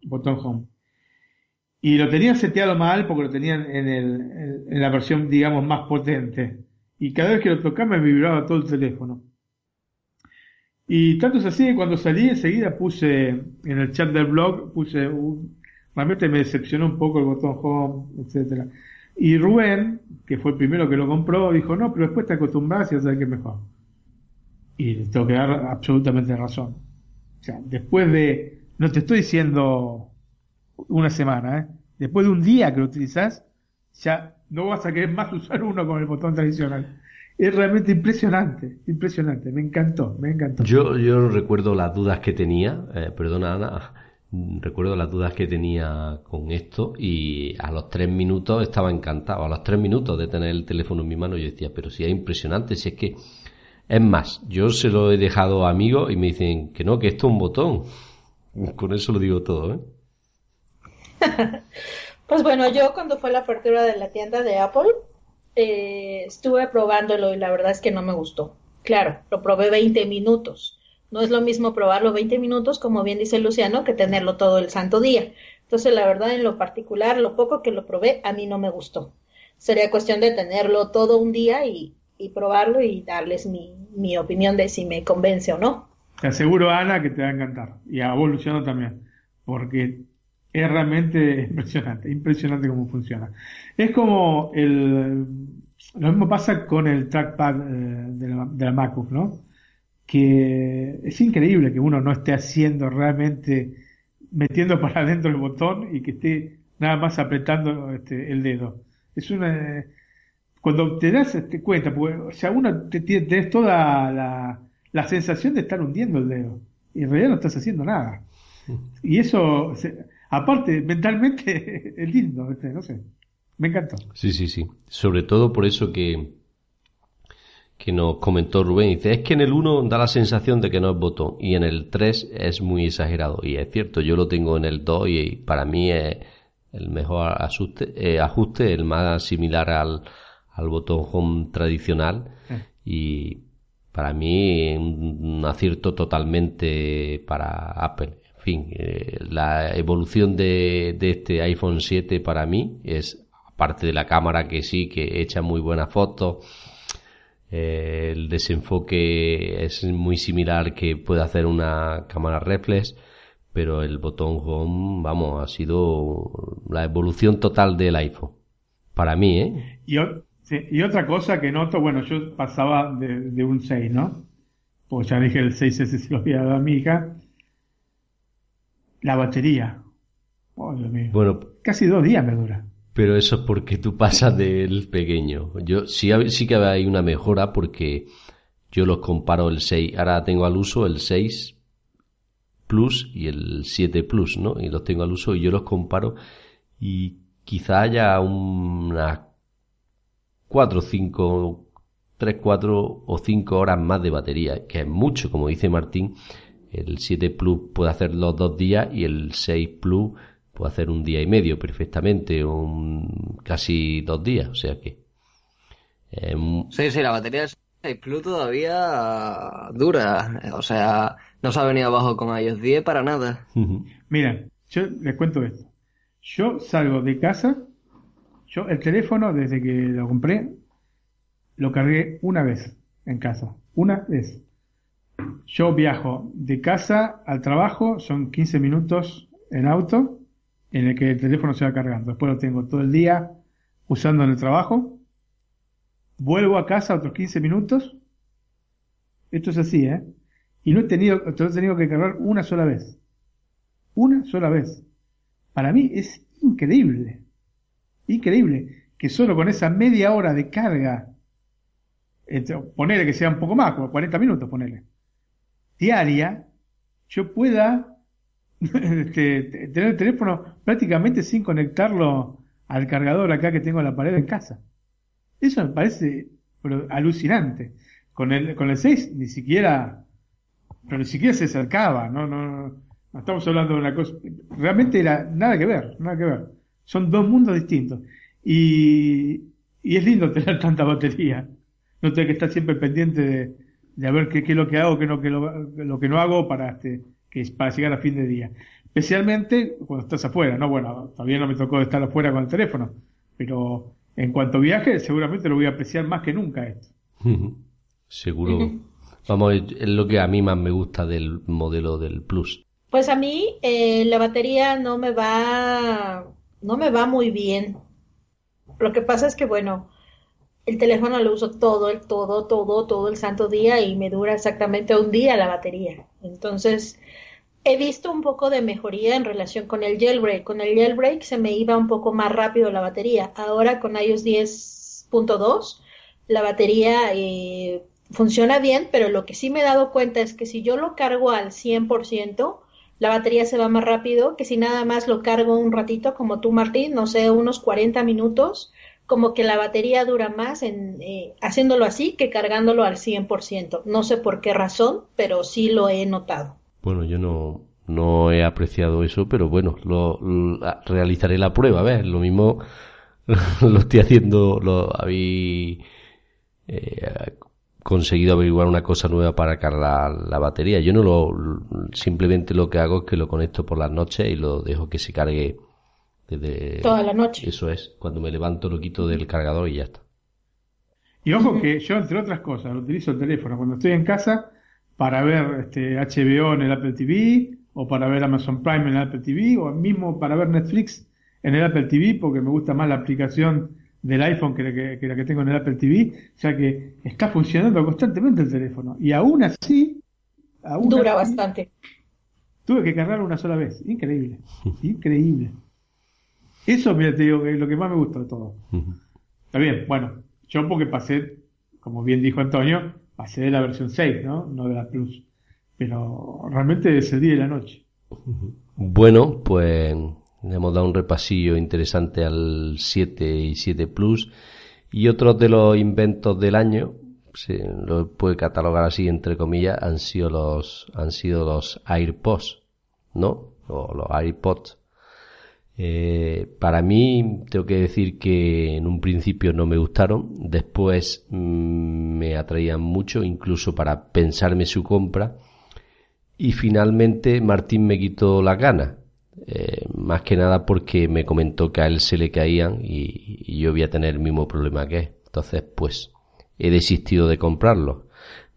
botón Home. Y lo tenían seteado mal porque lo tenían en, el, en la versión, digamos, más potente. Y cada vez que lo tocaba me vibraba todo el teléfono. Y tanto es así que cuando salí enseguida puse en el chat del blog, puse un, realmente me decepcionó un poco el botón home, etcétera. Y Rubén, que fue el primero que lo compró, dijo, no, pero después te acostumbras y sabes que mejor. Y le tengo que dar absolutamente razón. O sea, después de, no te estoy diciendo una semana, ¿eh? después de un día que lo utilizas, ya no vas a querer más usar uno con el botón tradicional. Es realmente impresionante, impresionante, me encantó, me encantó. Yo, yo recuerdo las dudas que tenía, eh, perdona Ana, recuerdo las dudas que tenía con esto y a los tres minutos estaba encantado. A los tres minutos de tener el teléfono en mi mano yo decía, pero si es impresionante, si es que... Es más, yo se lo he dejado a amigos y me dicen que no, que esto es un botón. Con eso lo digo todo, ¿eh? pues bueno, yo cuando fue la apertura de la tienda de Apple, eh, estuve probándolo y la verdad es que no me gustó. Claro, lo probé 20 minutos no es lo mismo probarlo 20 minutos, como bien dice Luciano, que tenerlo todo el santo día. Entonces, la verdad, en lo particular, lo poco que lo probé, a mí no me gustó. Sería cuestión de tenerlo todo un día y, probarlo y darles mi, mi, opinión de si me convence o no. Te aseguro, Ana, que te va a encantar. Y a vos, Luciano, también. Porque es realmente impresionante, impresionante cómo funciona. Es como el... Lo mismo pasa con el trackpad eh, de, la, de la MacBook, ¿no? Que es increíble que uno no esté haciendo realmente, metiendo para adentro el botón y que esté nada más apretando este, el dedo. Es una... Cuando te das este, cuenta, porque, o sea, uno te, tienes toda la, la sensación de estar hundiendo el dedo y en realidad no estás haciendo nada. Y eso, aparte, mentalmente es lindo, no sé. Me encantó. Sí, sí, sí. Sobre todo por eso que que nos comentó Rubén. Dice, es que en el 1 da la sensación de que no es botón y en el 3 es muy exagerado. Y es cierto, yo lo tengo en el 2 y para mí es el mejor ajuste, eh, ajuste el más similar al, al botón home tradicional. Y para mí un acierto totalmente para Apple. En fin, eh, la evolución de, de este iPhone 7 para mí es, aparte de la cámara que sí, que echa muy buenas fotos, eh, el desenfoque es muy similar que puede hacer una cámara reflex, pero el botón home, vamos, ha sido la evolución total del iPhone. Para mí, ¿eh? Y, otra cosa que noto, bueno, yo pasaba de, un 6, ¿no? Pues ya dije el 6 ese se lo había dado a mi hija. La batería. Oh, bueno, casi dos días me dura pero eso es porque tú pasas del pequeño. Yo sí, sí que hay una mejora porque yo los comparo el 6, ahora tengo al uso el 6 Plus y el 7 Plus, ¿no? Y los tengo al uso y yo los comparo y quizá haya unas 4, 5, 3, 4 o 5 horas más de batería, que es mucho, como dice Martín. El 7 Plus puede hacer los dos días y el 6 Plus puede hacer un día y medio perfectamente, un, casi dos días, o sea que... Eh, sí, sí, la batería del 6 Plus todavía dura, o sea, no se ha venido abajo con iOS 10 para nada. Mira, yo les cuento esto. Yo salgo de casa, yo el teléfono desde que lo compré, lo cargué una vez en casa, una vez. Yo viajo de casa al trabajo, son 15 minutos en auto, en el que el teléfono se va cargando. Después lo tengo todo el día usando en el trabajo. Vuelvo a casa otros 15 minutos. Esto es así, ¿eh? Y no he tenido, he tenido que cargar una sola vez. Una sola vez. Para mí es increíble. Increíble. Que solo con esa media hora de carga, ponele que sea un poco más, como 40 minutos, ponele, diaria, yo pueda este, tener el teléfono prácticamente sin conectarlo al cargador acá que tengo en la pared en casa. Eso me parece alucinante. Con el, con el 6 ni siquiera, pero ni siquiera se acercaba, no, no, no estamos hablando de una cosa, realmente era nada que ver, nada que ver. Son dos mundos distintos. Y, y es lindo tener tanta batería. No tengo que estar siempre pendiente de, de ver qué, es lo que hago, qué lo, que lo que no hago para este, que es para llegar a fin de día. Especialmente cuando estás afuera, ¿no? Bueno, todavía no me tocó estar afuera con el teléfono, pero en cuanto a viaje, seguramente lo voy a apreciar más que nunca esto. Seguro. Vamos, es lo que a mí más me gusta del modelo del Plus. Pues a mí eh, la batería no me va, no me va muy bien. Lo que pasa es que, bueno, el teléfono lo uso todo, el todo, todo, todo el santo día y me dura exactamente un día la batería. Entonces, he visto un poco de mejoría en relación con el jailbreak. Con el jailbreak se me iba un poco más rápido la batería. Ahora con iOS 10.2 la batería eh, funciona bien, pero lo que sí me he dado cuenta es que si yo lo cargo al 100%, la batería se va más rápido que si nada más lo cargo un ratito, como tú, Martín, no sé, unos 40 minutos, como que la batería dura más en, eh, haciéndolo así que cargándolo al 100%. No sé por qué razón, pero sí lo he notado. Bueno, yo no, no he apreciado eso, pero bueno, lo, realizaré la prueba, a ver, lo mismo lo estoy haciendo, lo habéis eh, conseguido averiguar una cosa nueva para cargar la, batería. Yo no lo, simplemente lo que hago es que lo conecto por las noches y lo dejo que se cargue desde toda la noche. Eso es, cuando me levanto lo quito del cargador y ya está. Y ojo que yo, entre otras cosas, utilizo el teléfono cuando estoy en casa para ver este HBO en el Apple TV o para ver Amazon Prime en el Apple TV o mismo para ver Netflix en el Apple TV porque me gusta más la aplicación del iPhone que la que, la que tengo en el Apple TV. O sea que está funcionando constantemente el teléfono. Y aún así... Dura bastante. Tuve que cargarlo una sola vez. Increíble. Increíble. Eso, mira, te digo, es lo que más me gusta de todo. Está bien, bueno, yo porque pasé, como bien dijo Antonio, pasé de la versión 6, ¿no? No de la Plus. Pero realmente es el día y la noche. Bueno, pues le hemos dado un repasillo interesante al 7 y 7 Plus. Y otros de los inventos del año, se lo puede catalogar así entre comillas, han sido los, han sido los AirPods, ¿no? O los AirPods eh, para mí, tengo que decir que en un principio no me gustaron, después mm, me atraían mucho, incluso para pensarme su compra, y finalmente Martín me quitó la gana, eh, más que nada porque me comentó que a él se le caían y, y yo voy a tener el mismo problema que él. Entonces, pues, he desistido de comprarlo,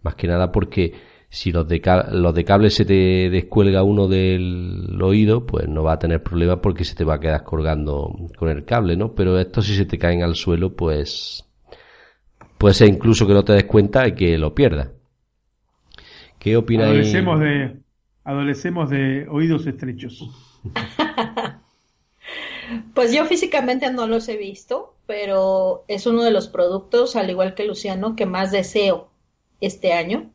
más que nada porque si los de, los de cable se te descuelga uno del oído, pues no va a tener problema porque se te va a quedar colgando con el cable, ¿no? Pero esto si se te caen al suelo, pues puede ser incluso que no te des cuenta y que lo pierdas. ¿Qué opináis? Adolecemos de, adolecemos de oídos estrechos. pues yo físicamente no los he visto, pero es uno de los productos, al igual que Luciano, que más deseo este año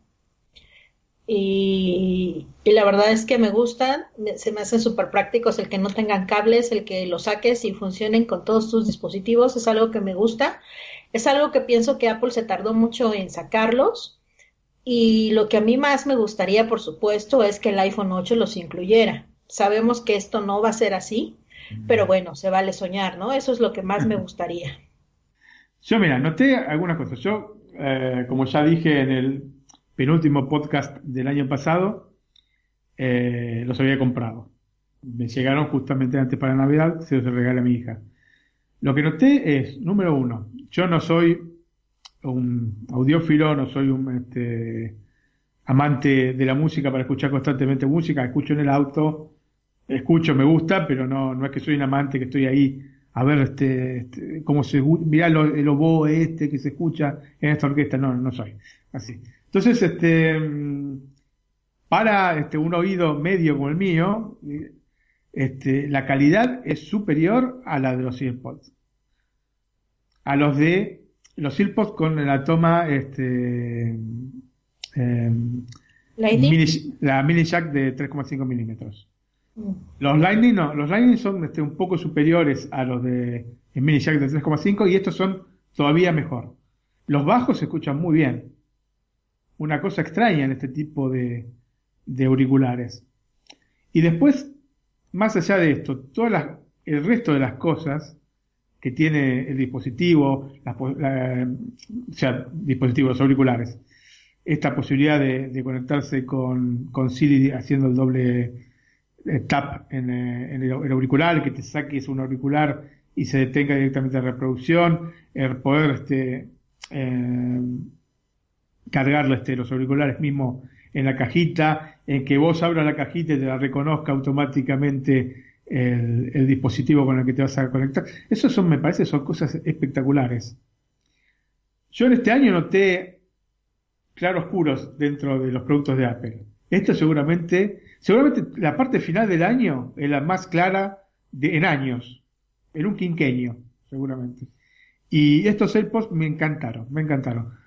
y, la verdad es que me gustan, se me hacen súper prácticos el que no tengan cables, el que los saques y funcionen con todos tus dispositivos, es algo que me gusta. Es algo que pienso que Apple se tardó mucho en sacarlos y lo que a mí más me gustaría, por supuesto, es que el iPhone 8 los incluyera. Sabemos que esto no va a ser así, pero bueno, se vale soñar, ¿no? Eso es lo que más me gustaría. Yo, mira, noté algunas cosas. Yo, eh, como ya dije en el penúltimo podcast del año pasado, eh, los había comprado. Me llegaron justamente antes para Navidad, se los regalé a mi hija. Lo que noté es, número uno, yo no soy un audiófilo, no soy un este, amante de la música para escuchar constantemente música, escucho en el auto, escucho, me gusta, pero no, no es que soy un amante que estoy ahí a ver este, este cómo se mira el oboe este que se escucha en esta orquesta, no, no soy así. Entonces, este, para este, un oído medio como el mío, este, la calidad es superior a la de los EarPods. A los de los EarPods con la toma este, em, la mini jack de 3,5 milímetros. Mm. Los Lightning no, los Lightning son este, un poco superiores a los de mini jack de 3,5 y estos son todavía mejor. Los bajos se escuchan muy bien una cosa extraña en este tipo de, auriculares. Y después, más allá de esto, todo el resto de las cosas que tiene el dispositivo, o sea, dispositivos auriculares, esta posibilidad de, conectarse con, con, Siri haciendo el doble eh, tap en, eh, el, auricular, que te saques un auricular y se detenga directamente la reproducción, el poder este, eh, cargarle este, los auriculares mismo en la cajita, en que vos abras la cajita y te la reconozca automáticamente el, dispositivo con el que te vas a conectar. Eso son, me parece, son cosas espectaculares. Yo en este año noté claroscuros dentro de los productos de Apple. Esto seguramente, seguramente la parte final del año es la más clara de, en años, en un quinquenio, seguramente. Y estos AirPods me encantaron, me encantaron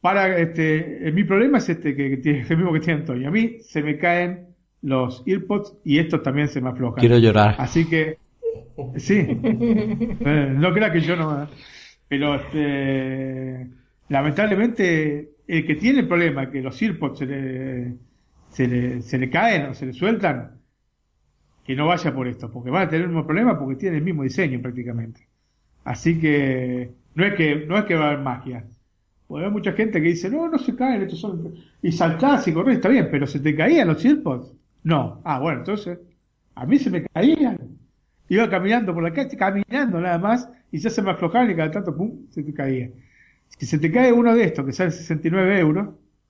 para este, mi problema es este que, tiene, el mismo que tiene Antonio. A mí se me caen los earpods y estos también se me aflojan. Quiero llorar. Así que, sí. Eh, no crea que yo no. Pero este, lamentablemente, el que tiene el problema que los earpods se le, se le, se le caen o se le sueltan, que no vaya por esto, porque va a tener el mismo problema porque tiene el mismo diseño prácticamente. Así que no es que no es que va a haber magia. Porque hay mucha gente que dice, no, no se caen, estos son... Y saltás y corres, está bien, pero ¿se te caían los AirPods? No. Ah, bueno, entonces, a mí se me caían. Iba caminando por la calle, caminando nada más, y ya se me aflojaban y cada tanto, pum, se te caía. Si se te cae uno de estos que sale 69 euros,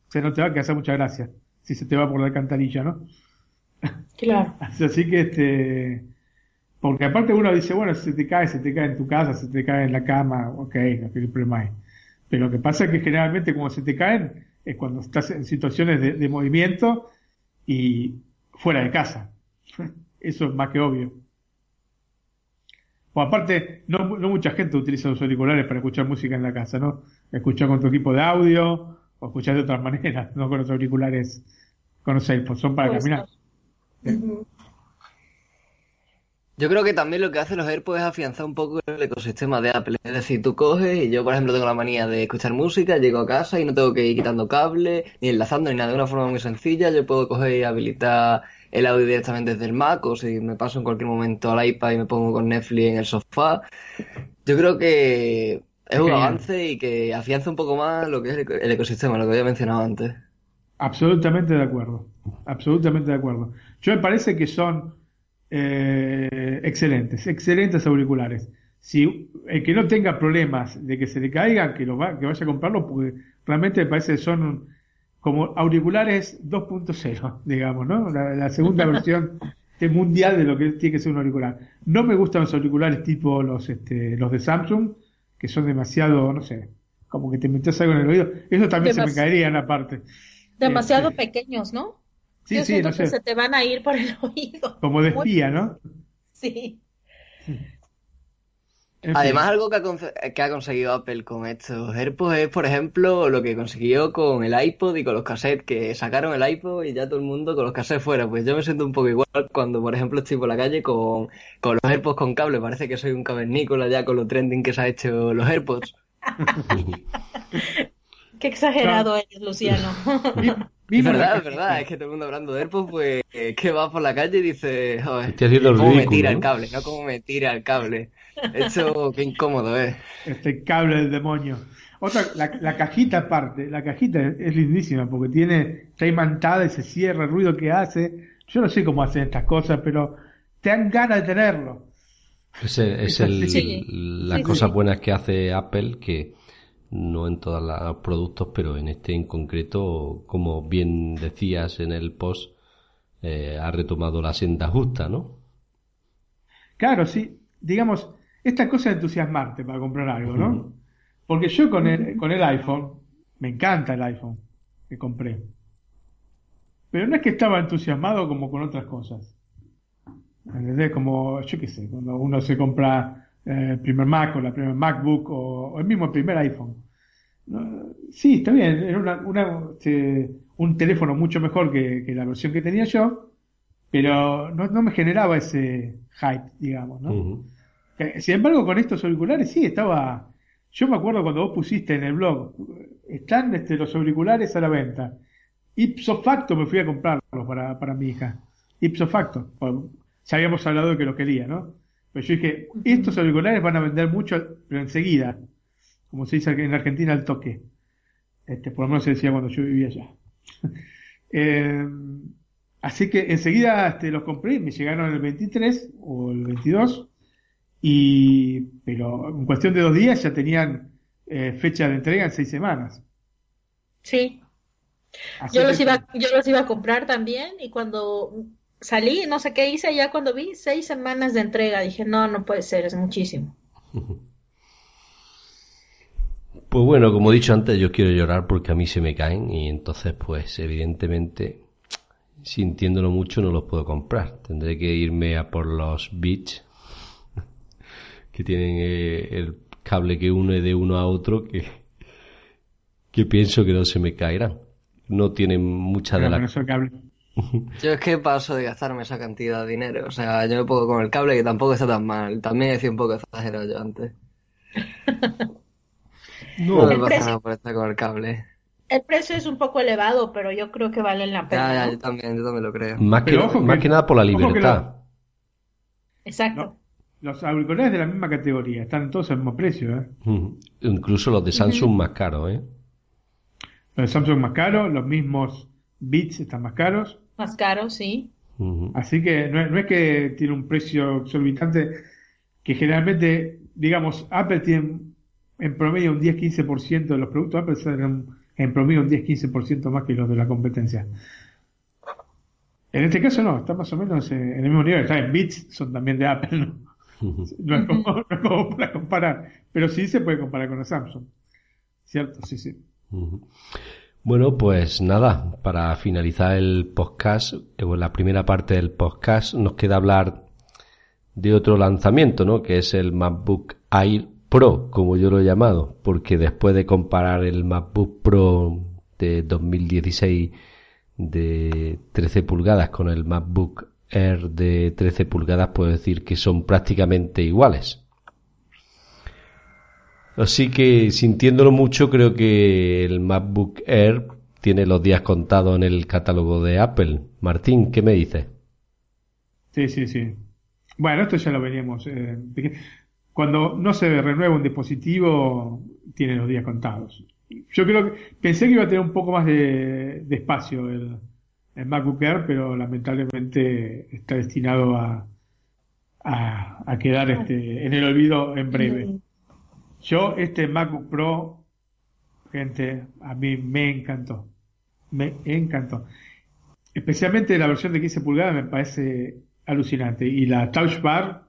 se no te va a quedar mucha gracia, si se te va por la alcantarilla, ¿no? Claro. Así que este, porque aparte uno dice, bueno, si se te cae, se te cae en tu casa, se te cae en la cama, ok, no hay problema hay. Pero lo que pasa es que generalmente cuando se te caen es cuando estás en situaciones de, movimiento y fuera de casa. Eso es más que obvio. O aparte, no, mucha gente utiliza los auriculares para escuchar música en la casa, ¿no? Escuchar con tu equipo de audio o escuchar de otras maneras, no con los auriculares con los AirPods, son para caminar. Yo creo que también lo que hace los AirPods es afianzar un poco el ecosistema de Apple. Es decir, tú coges y yo, por ejemplo, tengo la manía de escuchar música, llego a casa y no tengo que ir quitando cable, ni enlazando, ni nada. De una forma muy sencilla, yo puedo coger y habilitar el audio directamente desde el Mac o si me paso en cualquier momento al iPad y me pongo con Netflix en el sofá. Yo creo que es un avance y que afianza un poco más lo que es el ecosistema, lo que había mencionado antes. Absolutamente de acuerdo. Absolutamente de acuerdo. Yo me parece que son eh, excelentes, excelentes auriculares. Si el que no tenga problemas de que se le caigan, que, lo va, que vaya a comprarlo, porque realmente me parece que son como auriculares 2.0, digamos, ¿no? La, segunda versión mundial de lo que tiene que ser un auricular. No me gustan los auriculares tipo los, este, los de Samsung, que son demasiado, no sé, como que te metes algo en el oído. Eso también se me caería en parte. Demasiado este, pequeños, ¿no? Sí, sí, no sé. se te van a ir por el oído. Como de espía, ¿no? Sí. En Además, fin. algo que ha, conce- que ha conseguido Apple con estos AirPods es, por ejemplo, lo que consiguió con el iPod y con los cassettes, que sacaron el iPod y ya todo el mundo con los cassettes fuera. Pues yo me siento un poco igual cuando, por ejemplo, estoy por la calle con, con los AirPods con cable. Parece que soy un cavernícola ya con lo trending que se ha hecho los AirPods. Qué exagerado eres, Luciano. Es verdad, es verdad, es que todo el mundo hablando de AirPods, pues eh, que va por la calle y dice, joder, cómo me tira ¿no? el cable, no cómo me tira el cable. Esto, qué incómodo es. Este cable del demonio. Otra, la, la cajita aparte, la cajita es, es lindísima porque tiene, está imantada y se cierra, el ruido que hace. Yo no sé cómo hacen estas cosas, pero te dan ganas de tenerlo. Es, el- es el- Sí. las Sí, cosas sí. buenas que hace Apple, que no en todos los productos, pero en este en concreto, como bien decías en el post, eh, ha retomado la senda justa, ¿no? Claro, sí. Digamos, esta cosa de entusiasmarte para comprar algo, ¿no? Porque yo con el, con el iPhone, me encanta el iPhone que compré. Pero no es que estaba entusiasmado como con otras cosas. ¿Entendés? Como, yo qué sé, cuando uno se compra el primer Mac o la primer MacBook o, o el mismo primer iPhone. No, sí, está bien, era una, una, este, un teléfono mucho mejor que, que la versión que tenía yo, pero no, no me generaba ese hype, digamos, ¿no? Eh, Sin embargo, con estos auriculares sí estaba. Yo me acuerdo cuando vos pusiste en el blog, están este, los auriculares a la venta. Ipso facto me fui a comprarlos para, para mi hija. Ipso facto. Bueno, ya habíamos hablado de que lo quería, ¿no? Pero yo dije, estos auriculares van a vender mucho, pero enseguida. Como se dice en Argentina, al toque. Este, por lo menos se decía cuando yo vivía allá. Eh, así que enseguida este, los compré me llegaron el 23 o el 22. Y, pero en cuestión de dos días ya tenían eh, fecha de entrega en seis semanas. Sí, Así yo los que- iba, yo los iba a comprar también y cuando salí, no sé qué hice, ya cuando vi seis semanas de entrega, dije, no, no puede ser, es muchísimo. Pues bueno, como he dicho antes, yo quiero llorar porque a mí se me caen y entonces, pues evidentemente, sintiéndolo mucho no los puedo comprar. Tendré que irme a por los Beats, que tienen eh, el cable que une de uno a otro, que, que pienso que no se me caerán. No tienen mucha de el cable. Yo es que paso de gastarme esa cantidad de dinero. O sea, yo me pongo con el cable que tampoco está tan mal. También decía un poco exagerado yo antes. No me El pasa precio- nada por estar con el cable. El precio es un poco elevado, pero yo creo que valen la pena, yo también, yo también lo creo. Más, que, Pero ojo más que- que nada por la lo- libertad. Exacto. No, los auriculares de la misma categoría, están todos al mismo precio. ¿eh? Incluso los de Samsung más caros, ¿eh? Los de Samsung más caros, los mismos Beats están más caros. Más caro, sí. Así que no, es- no es que tiene un precio exorbitante, que generalmente, digamos, Apple tiene en promedio un 10-15% de los productos Apple salen en promedio un 10-15% más que los de la competencia. En este caso no, está más o menos en el mismo nivel. Está en Beats, son también de Apple, ¿no? No es como, no es como para comparar, pero sí se puede comparar con la Samsung. ¿Cierto? Sí, sí. Bueno, pues nada, para finalizar el podcast, eh, o la primera parte del podcast, nos queda hablar de otro lanzamiento, ¿no? Que es el MacBook Air Pro, como yo lo he llamado, porque después de comparar el MacBook Pro de 2016 de 13 pulgadas con el MacBook Air de 13 pulgadas, puedo decir que son prácticamente iguales. Así que sintiéndolo mucho, creo que el MacBook Air tiene los días contados en el catálogo de Apple. Martín, ¿qué me dices? Sí, sí, sí. Bueno, esto ya lo veníamos. eh, cuando no se renueva un dispositivo, tiene los días contados. Yo creo que pensé que iba a tener un poco más de, de espacio el, el MacBook Air, pero lamentablemente está destinado a, a, a quedar este, en el olvido en breve. Yo, este MacBook Pro, gente, a mí me encantó. Me encantó. Especialmente la versión de 15 pulgadas me parece alucinante. Y la Touch Bar,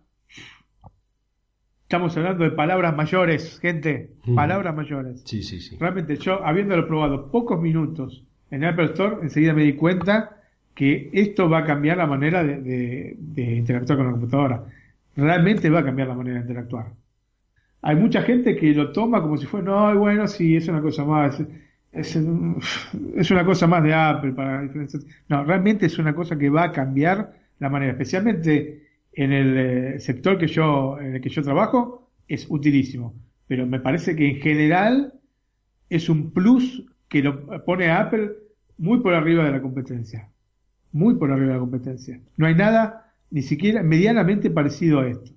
estamos hablando de palabras mayores, gente, Mm. palabras mayores. Sí, sí, sí. Realmente yo, habiéndolo probado pocos minutos en Apple Store, enseguida me di cuenta que esto va a cambiar la manera de, de- de interactuar con la computadora. Realmente va a cambiar la manera de interactuar. Hay mucha gente que lo toma como si fuera, no, bueno, sí, es una cosa más, es, es una cosa más de Apple para diferenciar. No, realmente es una cosa que va a cambiar la manera, especialmente en el eh, sector que yo, en el que yo trabajo, es utilísimo. Pero me parece que en general es un plus que lo pone a Apple muy por arriba de la competencia. Muy por arriba de la competencia. No hay nada ni siquiera medianamente parecido a esto.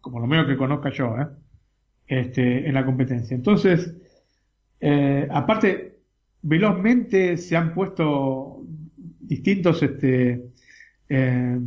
Como lo menos que conozca yo, ¿eh? Este, en la competencia. Entonces, eh, aparte, velozmente se han puesto distintos, este, eh,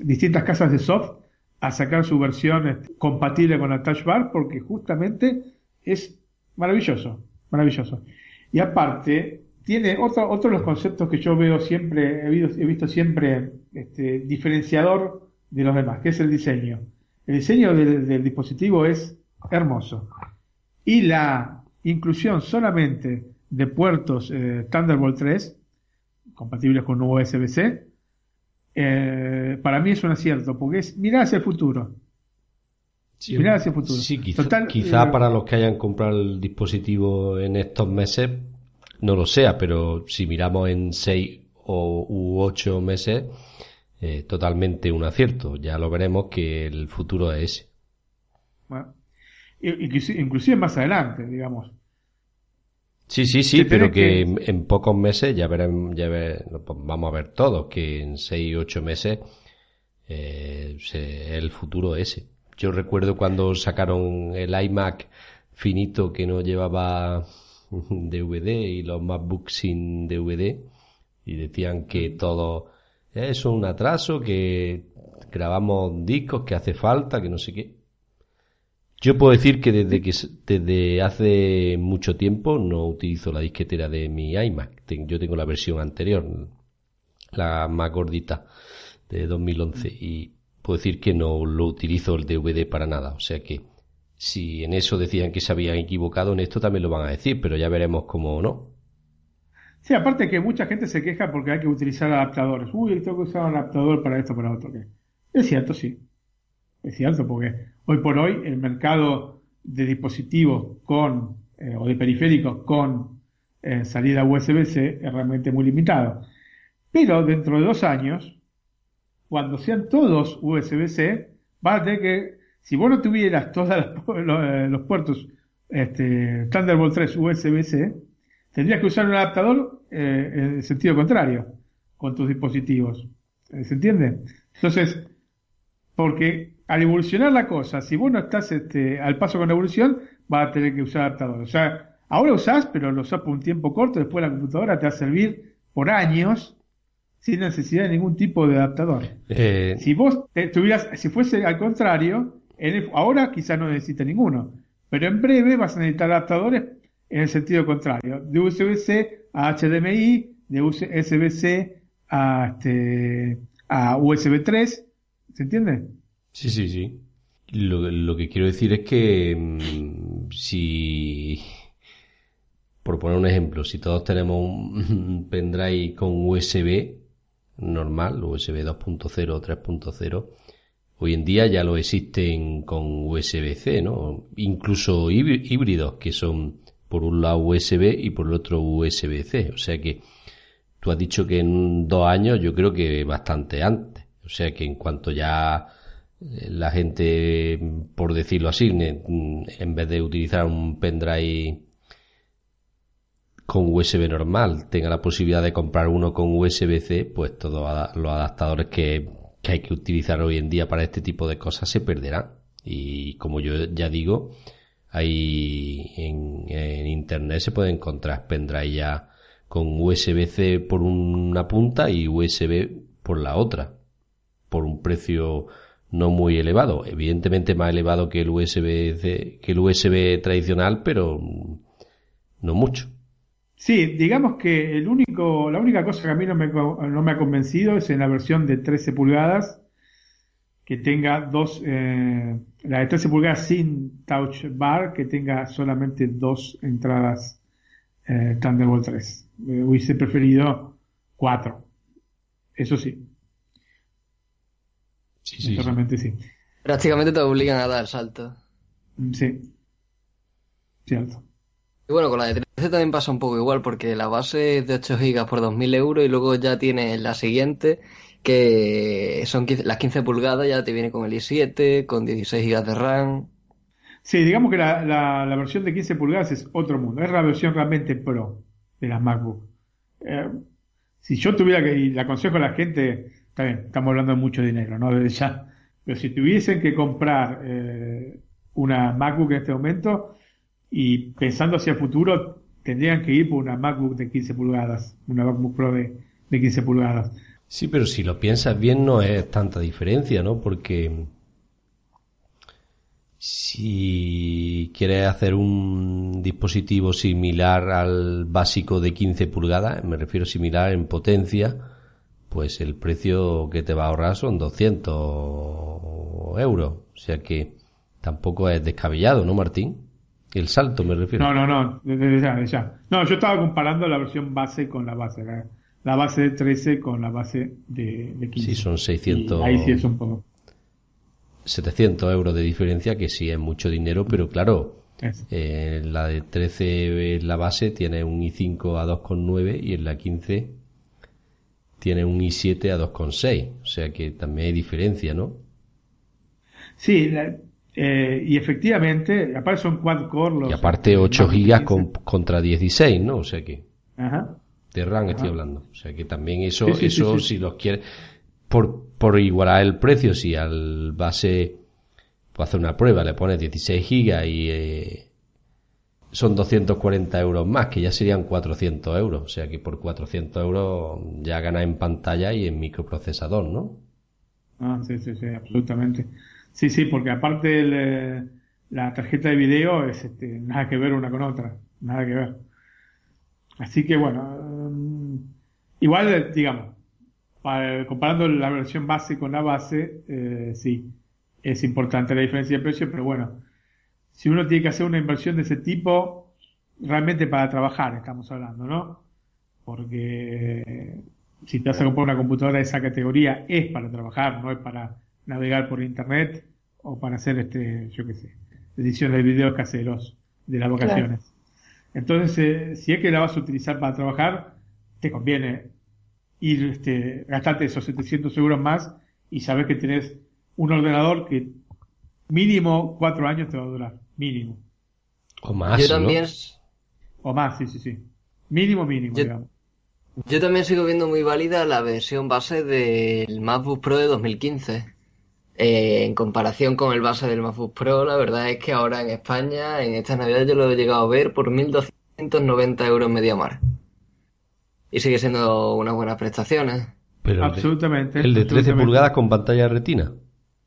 distintas casas de soft a sacar su versión este, compatible con la Touch Bar porque justamente es maravilloso, maravilloso. Y aparte, tiene otro, otro de los conceptos que yo veo siempre, he visto, siempre este, diferenciador de los demás, que es el diseño. El diseño del, dispositivo es hermoso. Y la inclusión solamente de puertos eh, Thunderbolt 3, compatibles con USB-C, eh, para mí es un acierto, porque es mirar hacia el futuro. mirar hacia el futuro. Sí, quizá, quizá eh, para los que hayan comprado el dispositivo en estos meses, no lo sea, pero si miramos en 6 o, u 8 meses, eh, totalmente un acierto. Ya lo veremos que el futuro es ese. Bueno, inclusive más adelante, digamos. Sí, sí, sí, pero que, En, pocos meses ya veremos, ya pues vamos a ver todos que en seis, ocho meses eh, el futuro es ese. Yo recuerdo cuando sacaron el iMac finito que no llevaba DVD y los MacBooks sin DVD y decían que todo es un atraso, que grabamos discos, que hace falta, que no sé qué. Yo puedo decir que desde que desde hace mucho tiempo no utilizo la disquetera de mi iMac. Yo tengo la versión anterior, la más gordita de 2011 y puedo decir que no lo utilizo el DVD para nada. O sea que si en eso decían que se habían equivocado, en esto también lo van a decir, pero ya veremos cómo no. Sí, aparte que mucha gente se queja porque hay que utilizar adaptadores. Uy, tengo que usar un adaptador para esto, para otro. Es cierto, sí. Es cierto, porque hoy por hoy el mercado de dispositivos con, eh, o de periféricos con eh, salida USB-C es realmente muy limitado. Pero dentro de dos años, cuando sean todos USB-C, va a tener que, si vos no tuvieras todos eh, los, puertos este, Thunderbolt 3 USB-C, tendrías que usar un adaptador en el sentido contrario con tus dispositivos. ¿Se entiende? Entonces, porque al evolucionar la cosa, si vos no estás este, al paso con la evolución, vas a tener que usar adaptador. O sea, ahora usás, pero lo usás por un tiempo corto, después la computadora te va a servir por años sin necesidad de ningún tipo de adaptador. Eh, si vos tuvieras, si fuese al contrario, ahora quizás no necesitas ninguno, pero en breve vas a necesitar adaptadores en el sentido contrario, de USB-C a HDMI, de USB-C a, este, a USB 3, ¿se entiende? Sí, sí, sí. Lo, lo que quiero decir es que mm, si, por poner un ejemplo, si todos tenemos un pendrive con USB normal, USB 2.0 o 3.0, hoy en día ya lo existen con USB-C, ¿no? Incluso híbridos que son por un lado USB y por el otro USB-C. O sea que tú has dicho que en dos años, yo creo que bastante antes. O sea que en cuanto ya la gente, por decirlo así, en vez de utilizar un pendrive con USB normal, tenga la posibilidad de comprar uno con USB-C, pues todos los adaptadores que, hay que utilizar hoy en día para este tipo de cosas se perderán. Y como yo ya digo, hay en, en internet se puede encontrar pendrive ya con USB-C por una punta y USB por la otra, por un precio no muy elevado, evidentemente más elevado que el USB que el USB tradicional, pero no mucho. Sí, digamos que el único, la única cosa que a mí no me, no me ha convencido es en la versión de 13 pulgadas que tenga dos, eh, la de 13 pulgadas sin touch bar, que tenga solamente dos entradas eh, Thunderbolt 3. Eh, hubiese preferido cuatro. Eso sí. Sí, sí, Realmente sí. Prácticamente te obligan a dar salto. Sí. Cierto. Y bueno, con la de 13 también pasa un poco igual, porque la base es de 8 GB por 2.000 euros y luego ya tienes la siguiente, que son 15 las 15 pulgadas, ya te viene con el i7, con 16 GB de RAM. Sí, digamos que la, la, la versión de 15 pulgadas es otro mundo. Es la versión realmente pro de las MacBook. Eh, si yo tuviera que, y le aconsejo a la gente, está bien, estamos hablando de mucho dinero, ¿no? Desde ya. Pero si tuviesen que comprar eh, una MacBook en este momento y pensando hacia el futuro, tendrían que ir por una MacBook de 15 pulgadas, una MacBook Pro de, de 15 pulgadas. Sí, pero si lo piensas bien no es tanta diferencia, ¿no? Porque si quieres hacer un dispositivo similar al básico de 15 pulgadas, me refiero similar en potencia, pues el precio que te va a ahorrar son 200 euros. O sea que tampoco es descabellado, ¿no, Martín? El salto me refiero. No, no, no, desde ya, desde ya. No, yo estaba comparando la versión base con la base, la, la base de 13 con la base de, de 15. Sí, son 600. Y ahí sí es un poco. 700 euros de diferencia, que sí es mucho dinero, pero claro, eh, la de 13 la base tiene un i5 a 2,9 y en la 15 tiene un i7 a 2,6. O sea que también hay diferencia, ¿no? Sí, la- eh, y efectivamente, aparte son quad core los. Y aparte 8 MacBook gigas 15. con- contra 16, ¿no? O sea que Ajá. de RAM estoy hablando. O sea que también eso, Sí, sí, sí, eso sí. si los quieres, por, por igualar el precio, si al base, pues hacer una prueba, le pones 16 gigas y eh, son 240 euros más, que ya serían 400 euros. O sea que por 400 euros ya ganas en pantalla y en microprocesador, ¿no? Ah, sí, sí, sí, absolutamente. Sí, sí, porque aparte el, eh, la tarjeta de video es este, nada que ver una con otra, nada que ver. Así que bueno, mm, igual, eh, digamos, pa- comparando la versión base con la base, eh, sí, es importante la diferencia de precio, pero bueno, si uno tiene que hacer una inversión de ese tipo, realmente para trabajar estamos hablando, ¿no? Porque si te vas a comprar una computadora de esa categoría es para trabajar, no es para navegar por internet o para hacer este, yo qué sé, ediciones de videos caseros de las vacaciones. Entonces, eh, si es que la vas a utilizar para trabajar, te conviene ir, este, gastarte esos 700 euros más y sabes que tenés un ordenador que mínimo cuatro años te va a durar, mínimo. O más, Yo ¿no? también, O más, sí, sí, sí. Mínimo, mínimo, Yo- digamos. yo también sigo viendo muy válida la versión base del MacBook Pro de 2015. Eh, en comparación con el base del MacBook Pro, la verdad es que ahora en España, en esta Navidad, yo lo he llegado a ver por 1.290 euros en MediaMar. Y sigue siendo unas buenas prestaciones. Pero el de- Absolutamente. el de 13 absolutamente. pulgadas con pantalla retina.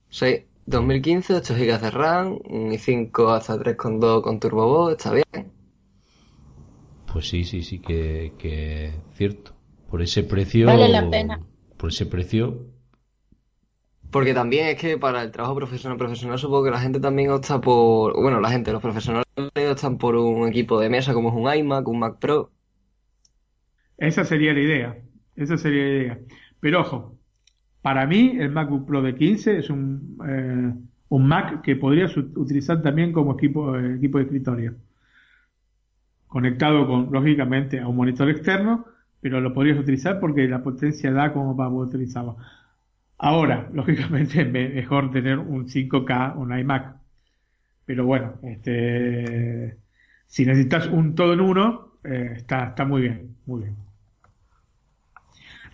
Sí, 2015, 8 GB de RAM, un i5 hasta 3.2 con Turbo Boost, está bien. Pues sí, sí, sí que, que es cierto. Por ese precio. Vale la pena. Por ese precio. Porque también es que para el trabajo profesional profesional supongo que la gente también opta por, bueno, la gente, los profesionales optan por un equipo de mesa como es un iMac, un Mac Pro. Esa sería la idea. Esa sería la idea. Pero ojo, para mí el MacBook Pro de 15 es un, eh, un Mac que podrías ut- utilizar también como equipo, eh, equipo de escritorio. Conectado con, lógicamente, a un monitor externo, pero lo podrías utilizar porque la potencia da como para poder utilizarlo. Ahora, lógicamente, es me- mejor tener un 5K, un iMac. Pero bueno, este, si necesitas un todo en uno, eh, está, está muy bien, muy bien.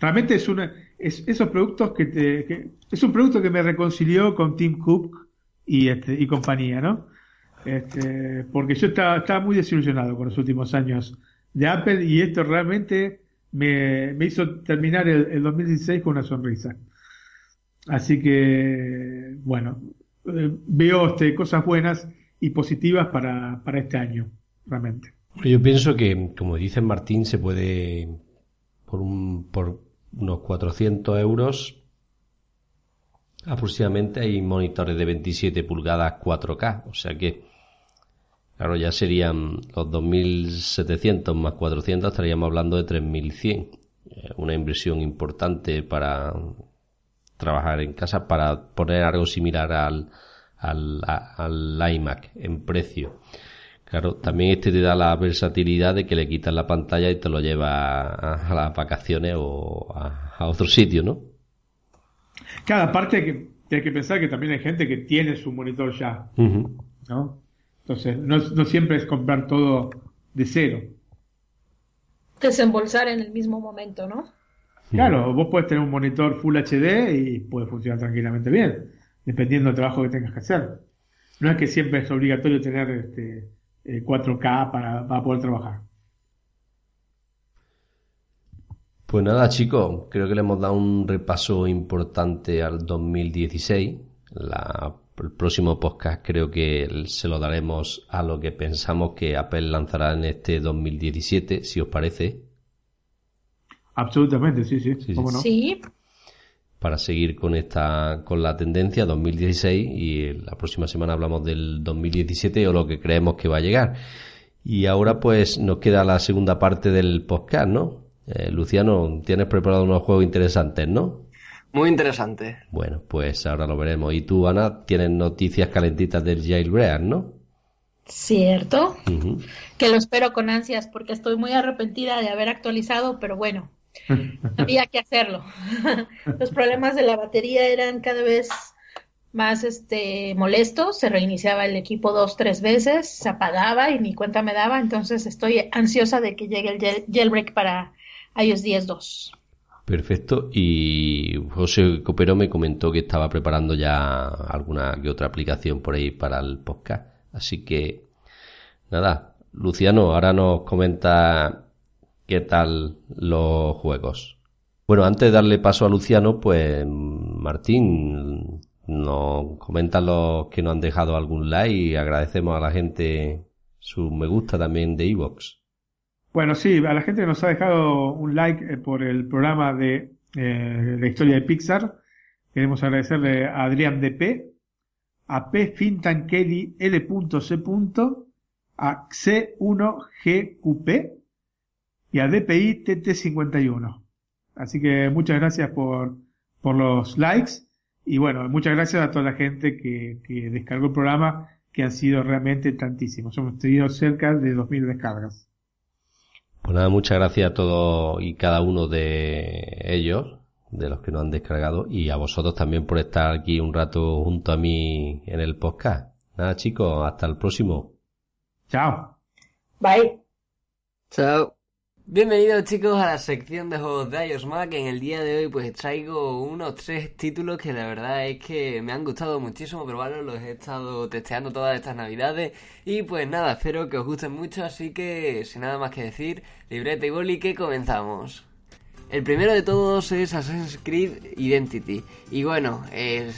Realmente es una, es esos productos que te, es un producto que me reconcilió con Tim Cook y este, y compañía, ¿no? Este, porque yo estaba, estaba muy desilusionado con los últimos años de Apple y esto realmente me, me hizo terminar el, el 2016 con una sonrisa. Así que, bueno, eh, veo este, cosas buenas y positivas para, para este año, realmente. Yo pienso que, como dice Martín, se puede. Por, un, por unos 400 euros. Aproximadamente hay monitores de 27 pulgadas 4K. O sea que. Claro, ya serían los 2.700 más 400, estaríamos hablando de 3.100. Eh, Una inversión importante para trabajar en casa, para poner algo similar al, al, al iMac en precio. Claro, también este te da la versatilidad de que le quitas la pantalla y te lo lleva a, las vacaciones o a, otro sitio, ¿no? Cada parte que hay que pensar que también hay gente que tiene su monitor ya, ¿no? Entonces, no, no siempre es comprar todo de cero. Desembolsar en el mismo momento, ¿no? Claro, vos puedes tener un monitor Full HD y puede funcionar tranquilamente bien, dependiendo del trabajo que tengas que hacer. No es que siempre es obligatorio tener este, 4K eh, para, para poder trabajar. Pues nada, chicos, creo que le hemos dado un repaso importante al 2016. el próximo podcast creo que se lo daremos a lo que pensamos que Apple lanzará en este 2017, si os parece. Absolutamente, sí, sí. sí, ¿Cómo no? sí. Para seguir con esta, con la tendencia 2016 y la próxima semana hablamos del 2017 o lo que creemos que va a llegar. Y ahora pues nos queda la segunda parte del podcast, ¿no? Eh, Luciano, tienes preparado unos juegos interesantes, ¿no? Muy interesante. Bueno, pues ahora lo veremos. Y tú, Ana, tienes noticias calentitas del Jailbreak, ¿no? Cierto. Que lo espero con ansias porque estoy muy arrepentida de haber actualizado, pero bueno, había que hacerlo. Los problemas de la batería eran cada vez más este molestos, se reiniciaba el equipo dos, tres veces, se apagaba y ni cuenta me daba, entonces estoy ansiosa de que llegue el jailbreak para iOS 10.2. Perfecto. Y José Copero me comentó que estaba preparando ya alguna que otra aplicación por ahí para el podcast. Así que, nada, Luciano, ahora nos comenta qué tal los juegos. Bueno, antes de darle paso a Luciano, pues Martín nos comenta los que nos han dejado algún like y agradecemos a la gente su me gusta también de Evox. Bueno, sí, a la gente que nos ha dejado un like eh, por el programa de eh, la historia de Pixar, queremos agradecerle a Adrián DP, a P. Fintankeli L.C. a C1GQP y a DPI TT51. Así que muchas gracias por, por los likes y bueno, muchas gracias a toda la gente que, que descargó el programa, que han sido realmente tantísimos. Hemos tenido cerca de 2.000 descargas. Pues nada, muchas gracias a todos y cada uno de ellos, de los que nos han descargado, y a vosotros también por estar aquí un rato junto a mí en el podcast. Nada chicos, hasta el próximo. Chao. Bye. Chao. Bienvenidos chicos a la sección de juegos de iOS Mac. En el día de hoy pues traigo unos tres títulos que la verdad es que me han gustado muchísimo probarlos, los he estado testeando todas estas navidades y pues nada, espero que os gusten mucho, así que sin nada más que decir, libreta y boli que comenzamos. El primero de todos es Assassin's Creed Identity. Y bueno,